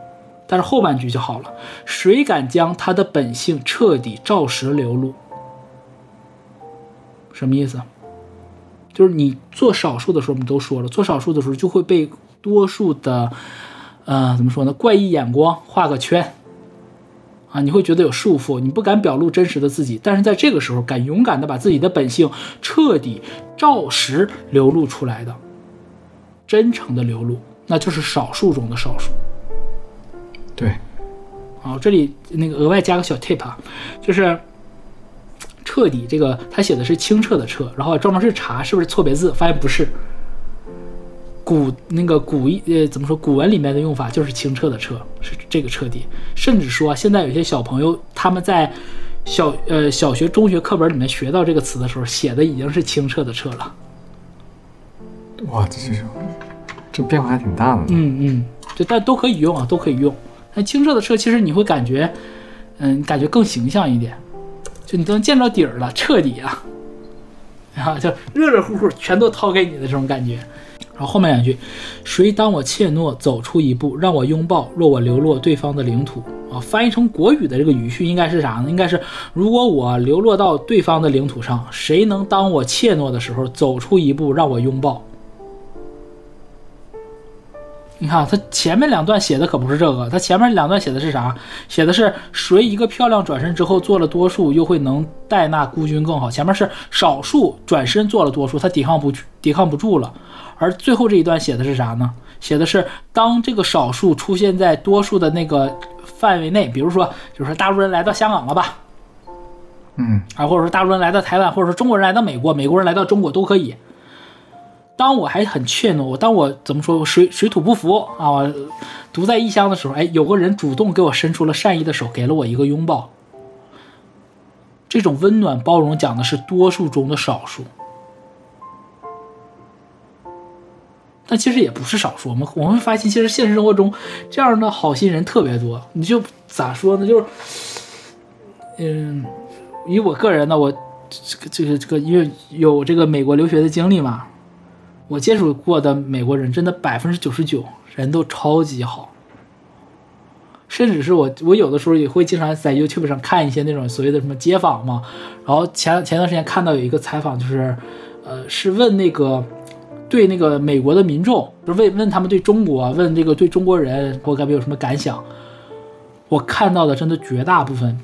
但是后半句就好了，谁敢将他的本性彻底照实流露？什么意思？就是你做少数的时候，我们都说了，做少数的时候就会被多数的，呃，怎么说呢？怪异眼光画个圈啊，你会觉得有束缚，你不敢表露真实的自己。但是在这个时候，敢勇敢的把自己的本性彻底照实流露出来的，真诚的流露，那就是少数中的少数。对，好，这里那个额外加个小 tip 啊，就是。彻底，这个他写的是清澈的澈，然后专门是查是不是错别字，发现不是。古那个古一呃怎么说？古文里面的用法就是清澈的澈，是这个彻底。甚至说现在有些小朋友他们在小呃小学、中学课本里面学到这个词的时候，写的已经是清澈的澈了。哇，这是这变化还挺大的。嗯嗯，就但都可以用啊，都可以用。那清澈的澈其实你会感觉，嗯，感觉更形象一点。就你都能见着底儿了，彻底啊，然 后就热热乎乎全都掏给你的这种感觉。然后后面两句，谁当我怯懦走出一步，让我拥抱，若我流落对方的领土啊，翻译成国语的这个语序应该是啥呢？应该是如果我流落到对方的领土上，谁能当我怯懦的时候走出一步，让我拥抱？你看，他前面两段写的可不是这个，他前面两段写的是啥？写的是谁一个漂亮转身之后做了多数，又会能带那孤军更好。前面是少数转身做了多数，他抵抗不抵抗不住了。而最后这一段写的是啥呢？写的是当这个少数出现在多数的那个范围内，比如说，就是说大陆人来到香港了吧？嗯，啊，或者说大陆人来到台湾，或者说中国人来到美国，美国人来到中国都可以。当我还很怯懦，我当我怎么说水水土不服啊，独在异乡的时候，哎，有个人主动给我伸出了善意的手，给了我一个拥抱。这种温暖包容讲的是多数中的少数，但其实也不是少数。我们我们会发现，其实现实生活中这样的好心人特别多。你就咋说呢？就是，嗯，以我个人呢，我这个这个这个，因为有这个美国留学的经历嘛。我接触过的美国人，真的百分之九十九人都超级好，甚至是我，我有的时候也会经常在 YouTube 上看一些那种所谓的什么街访嘛。然后前前段时间看到有一个采访，就是，呃，是问那个对那个美国的民众，就问问他们对中国，问这个对中国人我该不有什么感想。我看到的真的绝大部分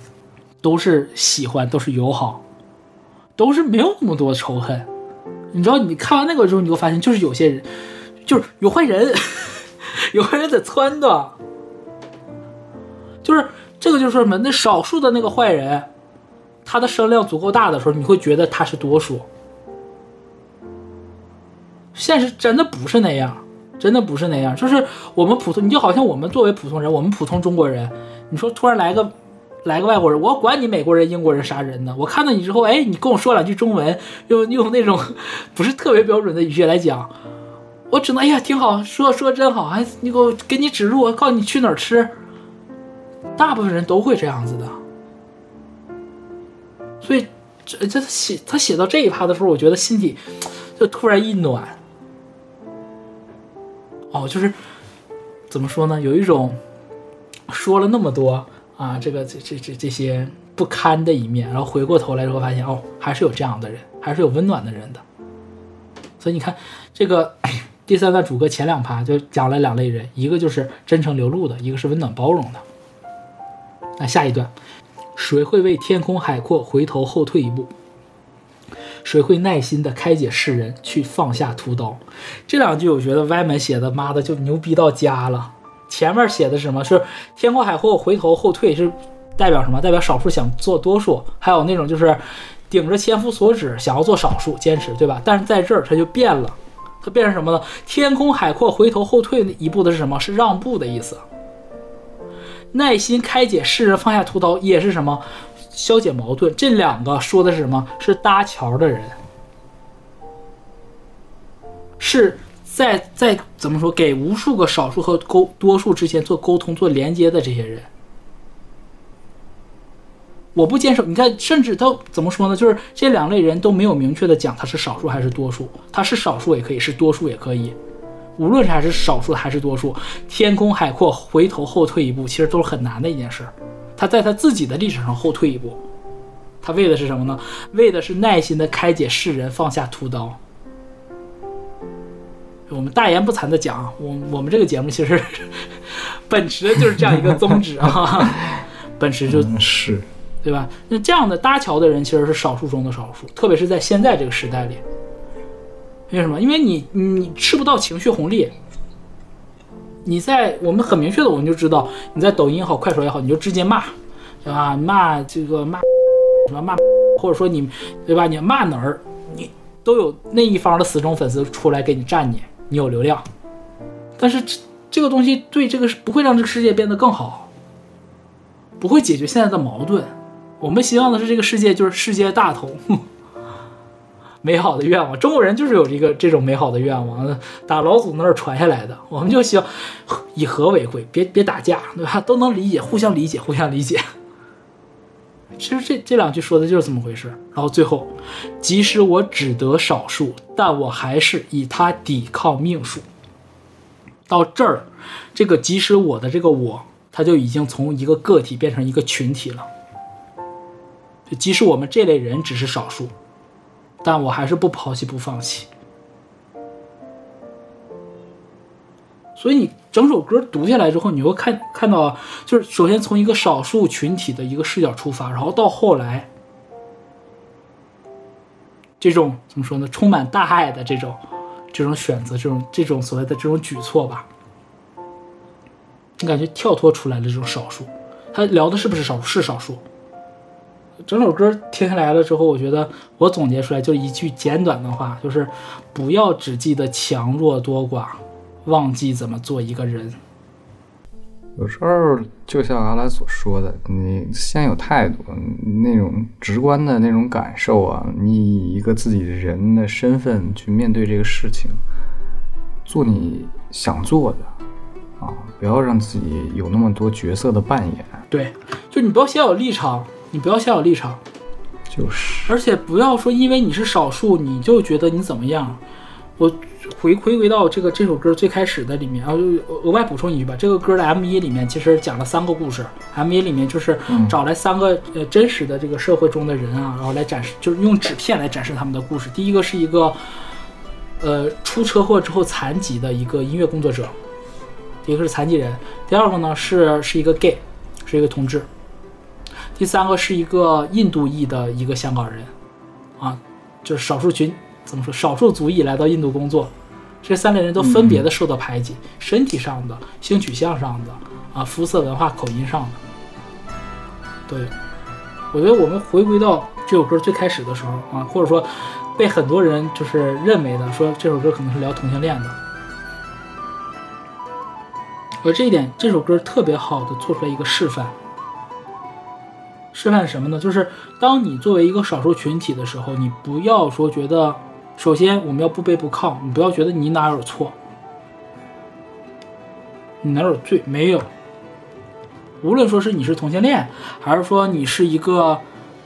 都是喜欢，都是友好，都是没有那么多仇恨。你知道，你看完那个之后，你会发现，就是有些人，就是有坏人，有坏人在撺掇，就是这个，就是说什么？那少数的那个坏人，他的声量足够大的时候，你会觉得他是多数。现实真的不是那样，真的不是那样。就是我们普通，你就好像我们作为普通人，我们普通中国人，你说突然来个。来个外国人，我管你美国人、英国人啥人呢？我看到你之后，哎，你跟我说两句中文，用用那种不是特别标准的语气来讲，我只能哎呀，挺好，说说真好，还你给我给你指路，我告诉你去哪儿吃。大部分人都会这样子的，所以这这写他写到这一趴的时候，我觉得心底就突然一暖，哦，就是怎么说呢？有一种说了那么多啊，这个这这这这些不堪的一面，然后回过头来之后发现，哦，还是有这样的人，还是有温暖的人的。所以你看，这个第三段主歌前两趴就讲了两类人，一个就是真诚流露的，一个是温暖包容的。那下一段，谁会为天空海阔回头后退一步？谁会耐心的开解世人，去放下屠刀？这两句我觉得歪门写的，妈的就牛逼到家了。前面写的是什么？是天空海阔回头后退，是代表什么？代表少数想做多数，还有那种就是顶着千夫所指想要做少数，坚持，对吧？但是在这儿它就变了，它变成什么呢？天空海阔回头后退一步的是什么？是让步的意思。耐心开解世人，放下屠刀也是什么？消解矛盾，这两个说的是什么？是搭桥的人，是在在怎么说？给无数个少数和沟多数之间做沟通、做连接的这些人。我不坚守，你看，甚至都怎么说呢？就是这两类人都没有明确的讲他是少数还是多数，他是少数也可以，是多数也可以。无论是还是少数还是多数，天空海阔，回头后退一步，其实都是很难的一件事。他在他自己的历史上后退一步，他为的是什么呢？为的是耐心的开解世人，放下屠刀。我们大言不惭的讲，我我们这个节目其实 本持的就是这样一个宗旨啊，本持就嗯是对吧？那这样的搭桥的人其实是少数中的少数，特别是在现在这个时代里。为什么？因为你你吃不到情绪红利。你在我们很明确的，我们就知道你在抖音也好，快手也好，你就直接骂，对吧？骂这个骂什么骂，或者说你对吧？你骂哪儿，你都有那一方的死忠粉丝出来给你站你，你有流量。但是这这个东西对这个不会让这个世界变得更好，不会解决现在的矛盾。我们希望的是这个世界就是世界大同。美好的愿望，中国人就是有这个这种美好的愿望，打老祖那儿传下来的。我们就希望以和为贵，别别打架，对吧？都能理解，互相理解，互相理解。其实这这两句说的就是这么回事。然后最后，即使我只得少数，但我还是以他抵抗命数。到这儿，这个即使我的这个我，他就已经从一个个体变成一个群体了。即使我们这类人只是少数。但我还是不抛弃不放弃，所以你整首歌读下来之后，你会看看到，就是首先从一个少数群体的一个视角出发，然后到后来，这种怎么说呢？充满大爱的这种这种选择，这种这种所谓的这种举措吧，你感觉跳脱出来的这种少数，他聊的是不是少数？是少数。整首歌听下来了之后，我觉得我总结出来就一句简短的话，就是不要只记得强弱多寡，忘记怎么做一个人。有时候就像阿兰所说的，你先有态度，那种直观的那种感受啊，你以一个自己人的身份去面对这个事情，做你想做的啊，不要让自己有那么多角色的扮演。对，就你不要先有立场。你不要先有立场，就是，而且不要说因为你是少数，你就觉得你怎么样。我回回归到这个这首歌最开始的里面，然后额外补充一句吧，这个歌的 M 一里面其实讲了三个故事，M 一里面就是找来三个呃真实的这个社会中的人啊，然后来展示，就是用纸片来展示他们的故事。第一个是一个呃出车祸之后残疾的一个音乐工作者，第一个是残疾人，第二个呢是是一个 gay，是一个同志。第三个是一个印度裔的一个香港人，啊，就是少数群怎么说？少数族裔来到印度工作，这三类人都分别的受到排挤，身体上的、性取向上的、啊肤色、文化、口音上的都有。我觉得我们回归到这首歌最开始的时候啊，或者说被很多人就是认为的说这首歌可能是聊同性恋的，而这一点，这首歌特别好的做出来一个示范。示范什么呢？就是当你作为一个少数群体的时候，你不要说觉得，首先我们要不卑不亢，你不要觉得你哪有错，你哪有罪？没有。无论说是你是同性恋，还是说你是一个，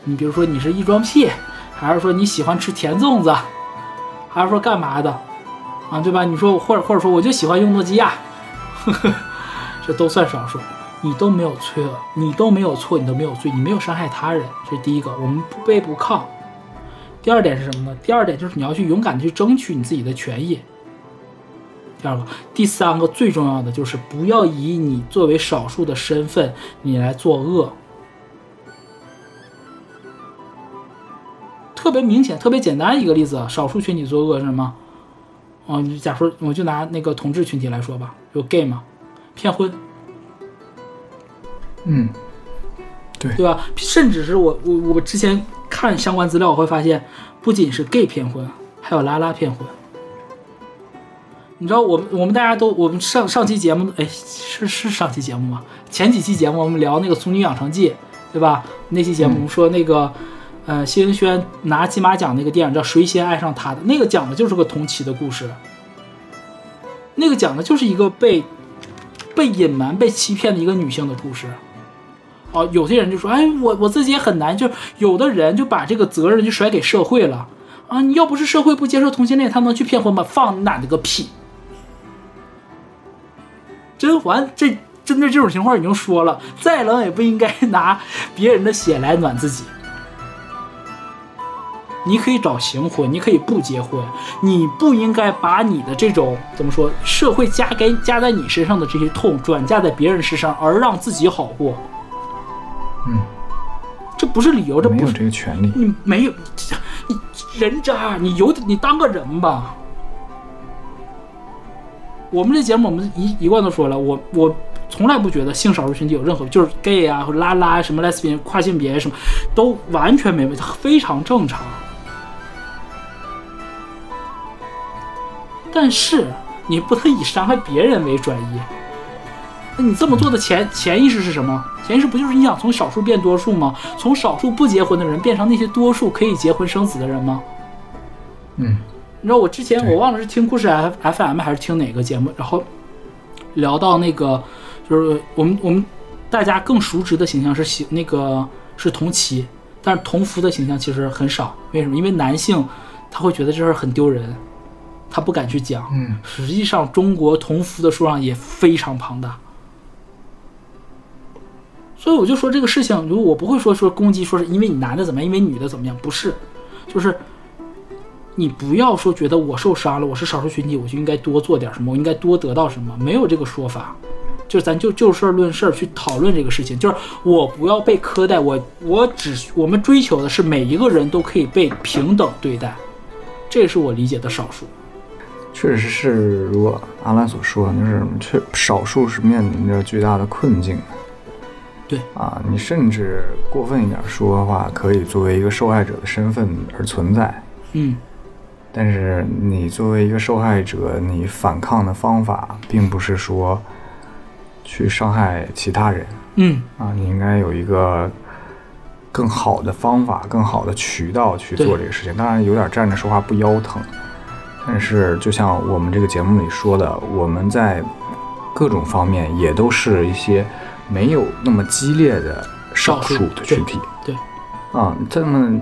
你比如说你是异装癖，还是说你喜欢吃甜粽子，还是说干嘛的，啊，对吧？你说或者或者说我就喜欢用诺基亚，呵 呵这都算少数。你都没有错，你都没有错，你都没有罪，你没有伤害他人，这是第一个，我们不卑不亢。第二点是什么呢？第二点就是你要去勇敢的去争取你自己的权益。第二个，第三个最重要的就是不要以你作为少数的身份，你来作恶。特别明显、特别简单一个例子，少数群体作恶是什么？哦，你假说我就拿那个同志群体来说吧，有 gay 嘛，骗婚，嗯，对对吧？甚至是我我我之前看相关资料，我会发现，不仅是 gay 骗婚，还有拉拉骗婚。你知道我们我们大家都我们上上期节目，哎，是是上期节目吗？前几期节目我们聊那个《俗女养成记》，对吧？那期节目我们说那个，呃，谢盈萱拿金马奖那个电影叫《谁先爱上他的》，那个讲的就是个同期的故事，那个讲的就是一个被被隐瞒、被欺骗的一个女性的故事。哦，有些人就说，哎，我我自己也很难，就有的人就把这个责任就甩给社会了啊！你要不是社会不接受同性恋，他能去骗婚吗？放你奶奶个屁！甄嬛这针对这种情况已经说了，再冷也不应该拿别人的血来暖自己。你可以找行婚，你可以不结婚，你不应该把你的这种怎么说，社会加给加在你身上的这些痛转嫁在别人身上，而让自己好过。嗯，这不是理由，这没有不是这个权利。你没有，你人渣，你有你当个人吧。我们这节目我们一一贯都说了，我我从来不觉得性少数群体有任何就是 gay 啊或者拉拉什么 lesbian 跨性别什么都完全没问题，非常正常。但是你不能以伤害别人为转移。那你这么做的潜潜意识是什么？潜意识不就是你想从少数变多数吗？从少数不结婚的人变成那些多数可以结婚生子的人吗？嗯，你知道我之前我忘了是听故事 F F M 还是听哪个节目，然后聊到那个就是我们我们大家更熟知的形象是喜那个是同妻，但是同夫的形象其实很少。为什么？因为男性他会觉得这事儿很丢人，他不敢去讲。嗯，实际上中国同夫的数量也非常庞大。所以我就说这个事情，如果我不会说说攻击，说是因为你男的怎么样，因为女的怎么样，不是，就是你不要说觉得我受伤了，我是少数群体，我就应该多做点什么，我应该多得到什么，没有这个说法。就是咱就就事论事去讨论这个事情，就是我不要被苛待，我我只我们追求的是每一个人都可以被平等对待，这是我理解的少数。确实是，如果阿兰所说，就是确少数是面临着巨大的困境。对。啊，你甚至过分一点说的话，可以作为一个受害者的身份而存在。嗯，但是你作为一个受害者，你反抗的方法并不是说去伤害其他人。嗯，啊，你应该有一个更好的方法、更好的渠道去做这个事情。当然，有点站着说话不腰疼，但是就像我们这个节目里说的，我们在各种方面也都是一些没有那么激烈的少数的群体。对，啊，这么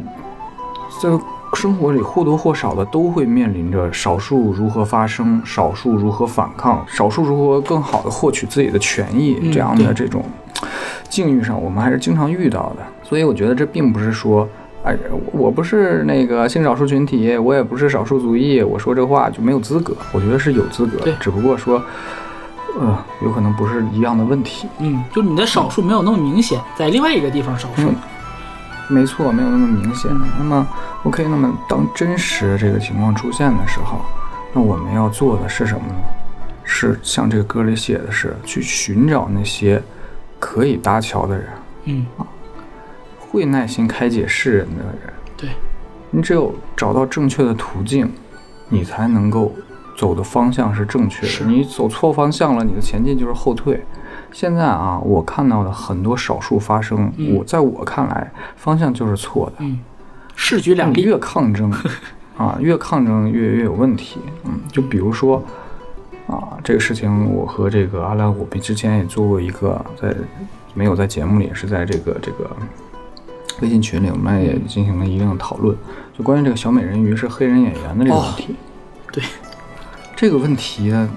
这个生活里或多或少的都会面临着少数如何发声、少数如何反抗、少数如何更好的获取自己的权益、嗯这样的这种境遇上，我们还是经常遇到的。所以我觉得这并不是说。哎，我不是那个性少数群体，我也不是少数族裔，我说这话就没有资格。我觉得是有资格的，只不过说，呃，有可能不是一样的问题。嗯，就你的少数没有那么明显，在另外一个地方少数。嗯没错，没有那么明显。嗯那么，OK，那么当真实这个情况出现的时候，那我们要做的是什么呢？是像这个歌里写的是，去寻找那些可以搭桥的人，嗯，啊会耐心开解世人的人。对，你只有找到正确的途径，你才能够走的方向是正确的。你走错方向了，你的前进就是后退。现在啊，我看到的很多少数发生，嗯我在我看来方向就是错的。嗯，势举两例。你越抗争 啊，越抗争越越有问题。嗯，就比如说啊，这个事情我和这个阿兰，我们之前也做过一个，在没有在节目里，是在这个这个微信群里，我们也进行了一定的讨论，就关于这个小美人鱼是黑人演员的这个问题。对，这个问题呢，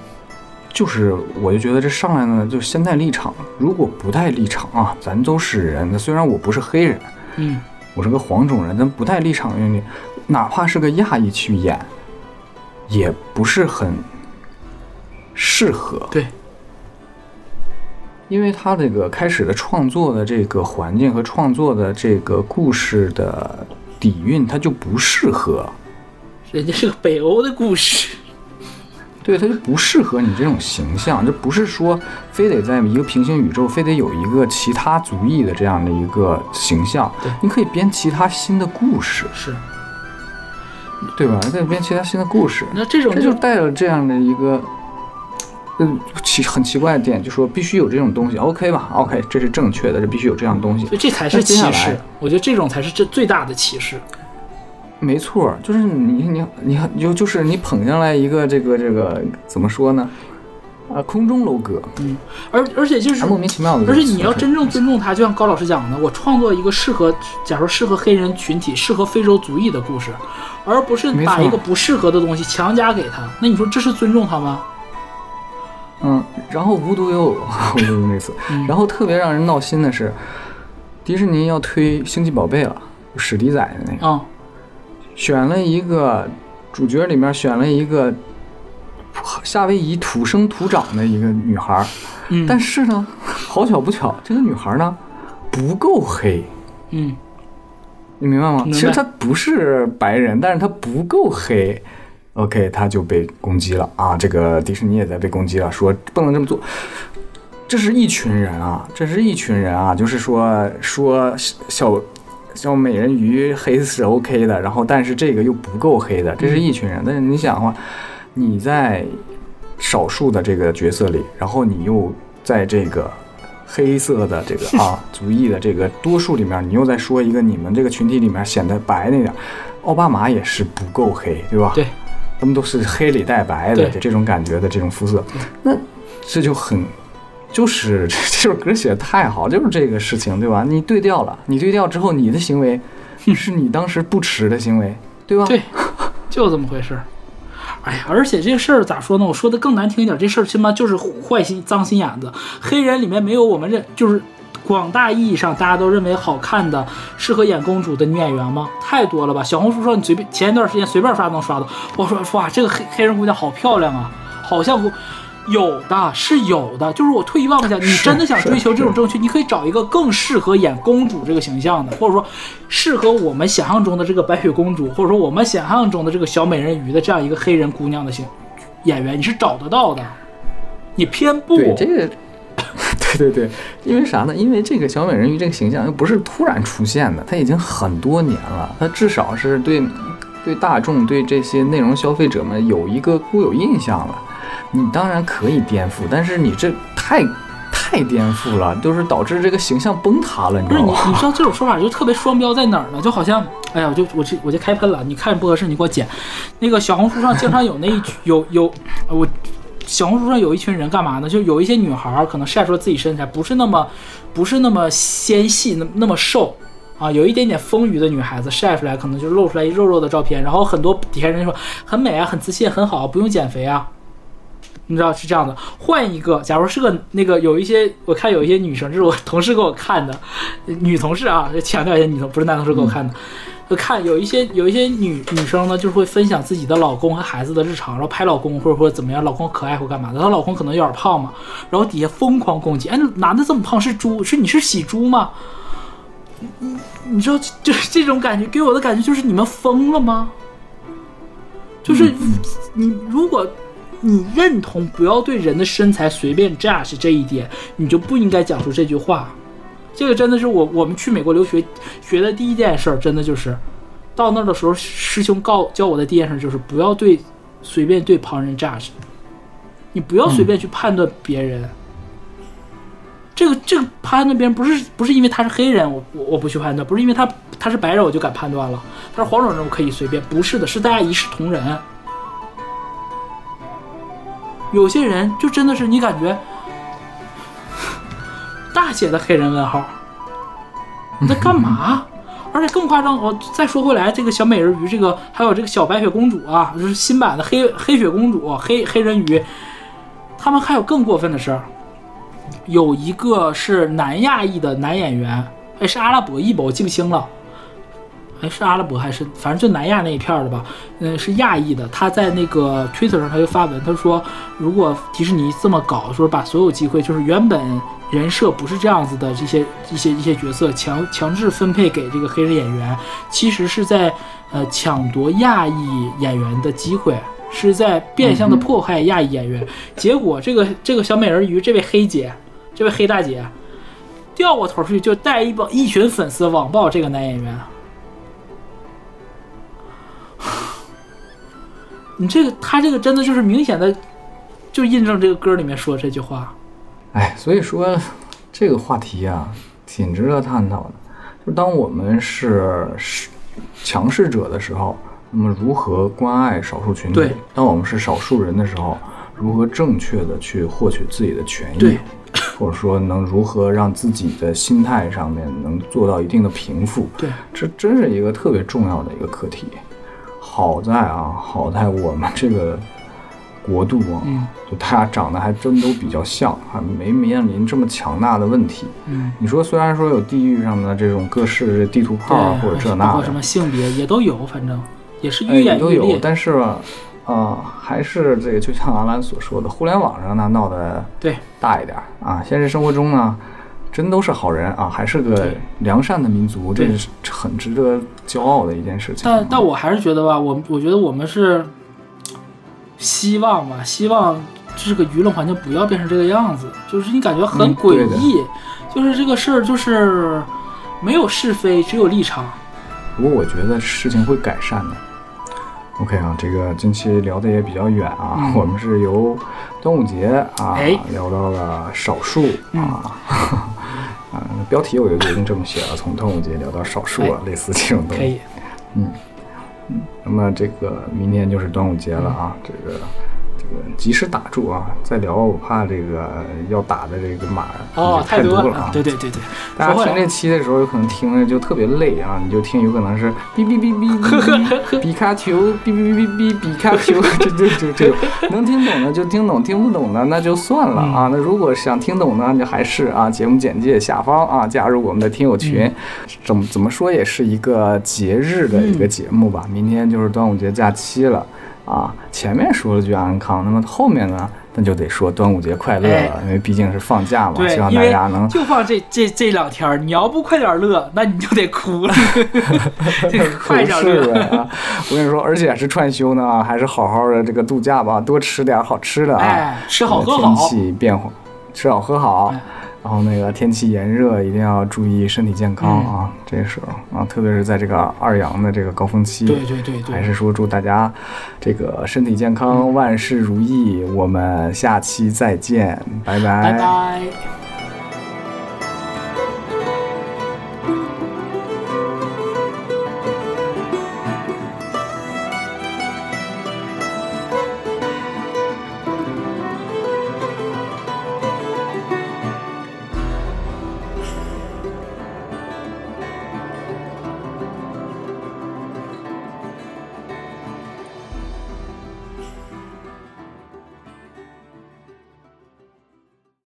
就是我就觉得这上来呢，就先带立场。如果不带立场啊，咱都是人。那虽然我不是黑人，嗯，我是个黄种人，但不带立场的你，哪怕是个亚裔去演，也不是很适合。对，因为他这个开始的创作的这个环境和创作的这个故事的底蕴，它就不适合。人家是个北欧的故事，对，它就不适合你这种形象。就不是说非得在一个平行宇宙，非得有一个其他族裔的这样的一个形象对。你可以编其他新的故事，是。对吧？你可以编其他新的故事。那这种这就带了这样的一个，嗯，奇很奇怪的点，就说必须有这种东西，OK 吧？OK，这是正确的，这必须有这样东西所以。这才是歧视。我觉得这种才是这最大的歧视。没错，就是你你你你就就是你捧上来一个这个这个怎么说呢？啊，空中楼阁，嗯而而且就是还莫名其妙的。而且你要真正尊重他，就像高老师讲的，我创作一个适合，假如适合黑人群体、适合非洲族裔的故事，而不是把一个不适合的东西强加给他。那你说这是尊重他吗？嗯，然后无独有偶，无独有偶那次，嗯然后特别让人闹心的是，迪士尼要推星际宝贝了，史迪仔的那个，啊、选了一个主角里面选了一个夏威夷土生土长的一个女孩儿，嗯，但是呢，好巧不巧，这个女孩呢不够黑。嗯，你明白吗？白其实她不是白人，但是她不够黑。OK，她就被攻击了啊！这个迪士尼也在被攻击了，说不能这么做。这是一群人啊，这是一群人啊，就是说说小小美人鱼黑是 OK 的，然后但是这个又不够黑的，这是一群人。但是你想的话，你在少数的这个角色里，然后你又在这个黑色的这个啊族裔的这个多数里面，你又在说一个你们这个群体里面显得白那点，奥巴马也是不够黑，对吧？对，他们都是黑里带白的这种感觉的这种肤色，那这就很。就是 这首歌写的太好，就是这个事情，对吧？你对调了，你对调之后，你的行为是你当时不耻的行为，对吧？对，就这么回事儿。哎呀，而且这个事儿咋说呢？我说的更难听一点，这事儿起码就是坏心、脏心眼子。黑人里面没有我们认，就是广大意义上大家都认为好看的、适合演公主的女演员吗？太多了吧！小红书上你随便前一段时间随便刷都能刷到。我说哇，这个黑黑人姑娘好漂亮啊，好像不。有的是有的，就是我退一万步讲，你真的想追求这种正确，你可以找一个更适合演公主这个形象的，或者说适合我们想象中的这个白雪公主，或者说我们想象中的这个小美人鱼的这样一个黑人姑娘的形演员，你是找得到的。你偏不，对这个，对对对，因为啥呢？因为这个小美人鱼这个形象又不是突然出现的，它已经很多年了，它至少是对对大众、对这些内容消费者们有一个固有印象了。你当然可以颠覆，但是你这太太颠覆了，就是导致这个形象崩塌了，你不是你，知道吗？你知道这种说法就特别双标在哪儿呢？就好像，哎呀，我就我这我就开喷了。你看不合适，你给我剪。那个小红书上经常有那一群有有我。小红书上有一群人干嘛呢？就有一些女孩可能晒出了自己身材不是那么不是那么纤细，那那么瘦啊，有一点点丰腴的女孩子晒出来，可能就露出来一肉肉的照片，然后很多底下人说很美啊，很自信，很好，不用减肥啊。你知道是这样的，换一个，假如是个那个有一些，我看有一些女生，这是我 同事给我看的，女同事啊，强调一下女同，不是男同事给我看的。就看有一些有一些女女生呢，就是会分享自己的老公和孩子的日常，然后拍老公或者或者怎么样，老公可爱或干嘛的，她老公可能有点胖嘛，然后底下疯狂攻击，哎，男的这么胖是猪，是你是喜猪吗？你你知道，就是这种感觉，给我的感觉就是你们疯了吗？就是你如果。你认同不要对人的身材随便 judge 这一点，你就不应该讲出这句话。这个真的是我我们去美国留学学的第一件事，真的就是到那儿的时候，师兄告教我的第一件事就是不要对随便对旁人 judge，你不要随便去判断别人。这个这个判断别人不是不是因为他是黑人，我我我不去判断，不是因为他他是白人我就敢判断了，他是黄种人我可以随便，不是的，是大家一视同仁。有些人就真的是你感觉大写的黑人问号，你在干嘛？而且更夸张，我再说回来，这个小美人鱼，这个还有这个小白雪公主啊，就是新版的黑黑雪公主、黑黑人鱼，他们还有更过分的事儿，有一个是南亚裔的男演员，哎，是阿拉伯裔吧？我记不清了。哎，是阿拉伯还是反正就南亚那一片儿的吧？嗯，是亚裔的。他在那个 Twitter 上他就发文，他说，如果迪士尼这么搞，说把所有机会，就是原本人设不是这样子的这些一些一些角色强强制分配给这个黑人演员，其实是在呃抢夺亚裔演员的机会，是在变相的迫害亚裔演员。结果这个这个小美人鱼这位黑姐，这位黑大姐，掉过头去就带一帮一群粉丝网暴这个男演员。你这个，他这个真的就是明显的，就印证这个歌里面说这句话。哎，所以说这个话题啊，挺值得探讨的。就当我们是是强势者的时候，那么如何关爱少数群体对？当我们是少数人的时候，如何正确的去获取自己的权益对？或者说能如何让自己的心态上面能做到一定的平复？对，这真是一个特别重要的一个课题。好在啊，好在我们这个国度啊，嗯。就大家长得还真都比较像，还没面临这么强大的问题。嗯，你说虽然说有地域上的这种各式地图炮啊或者这那的。什，么性别也都有，反正也是哎愈演都有。但是吧，啊、还是这个就像阿兰所说的，互联网上呢闹得对，大一点啊，现实生活中呢，真都是好人啊，还是个良善的民族，这是很值得骄傲的一件事情。但但我还是觉得吧，我我觉得我们是希望吧，希望这个舆论环境不要变成这个样子，就是你感觉很嗯诡异，就是这个事儿就是没有是非，只有立场。不过我觉得事情会改善的。OK 啊，这个近期聊的也比较远啊，嗯我们是由端午节啊、哎聊到了少数嗯 啊。啊，标题我就决定这么写了，从端午节聊到少数啊，类似这种东西。可以，那么这个明天就是端午节了啊，嗯这个这个及时打住啊！再聊我怕这个要打的这个码哦，太多了啊。对对对对，大家听这期的时候，有可能听着就特别累啊，你就听有可能是哔哔哔哔哔 卡丘，哔哔哔哔哔比卡丘，这这这这种能听懂的就听懂，听不懂的那就算了啊。那如果想听懂呢，就还是啊节目简介下方啊加入我们的听友群，怎么怎么说也是一个节日的一个节目吧。明天就是端午节假期了啊，前面说了句安康，那么后面呢？那就得说端午节快乐了，因为毕竟是放假嘛，对希望，大家能就放这这这两天儿，你要不快点乐，那你就得哭了，这个快点是乐。呗啊！我跟你说，而且是串休呢，还是好好的这个度假吧，多吃点好吃的啊，哎，吃好喝好天，气变化，吃好喝好。哎然后那个天气炎热，一定要注意身体健康嗯啊！这时候啊，特别是在这个二阳的这个高峰期，对对对对，还是说祝大家这个身体健康，万事如意。我们下期再见，拜拜拜。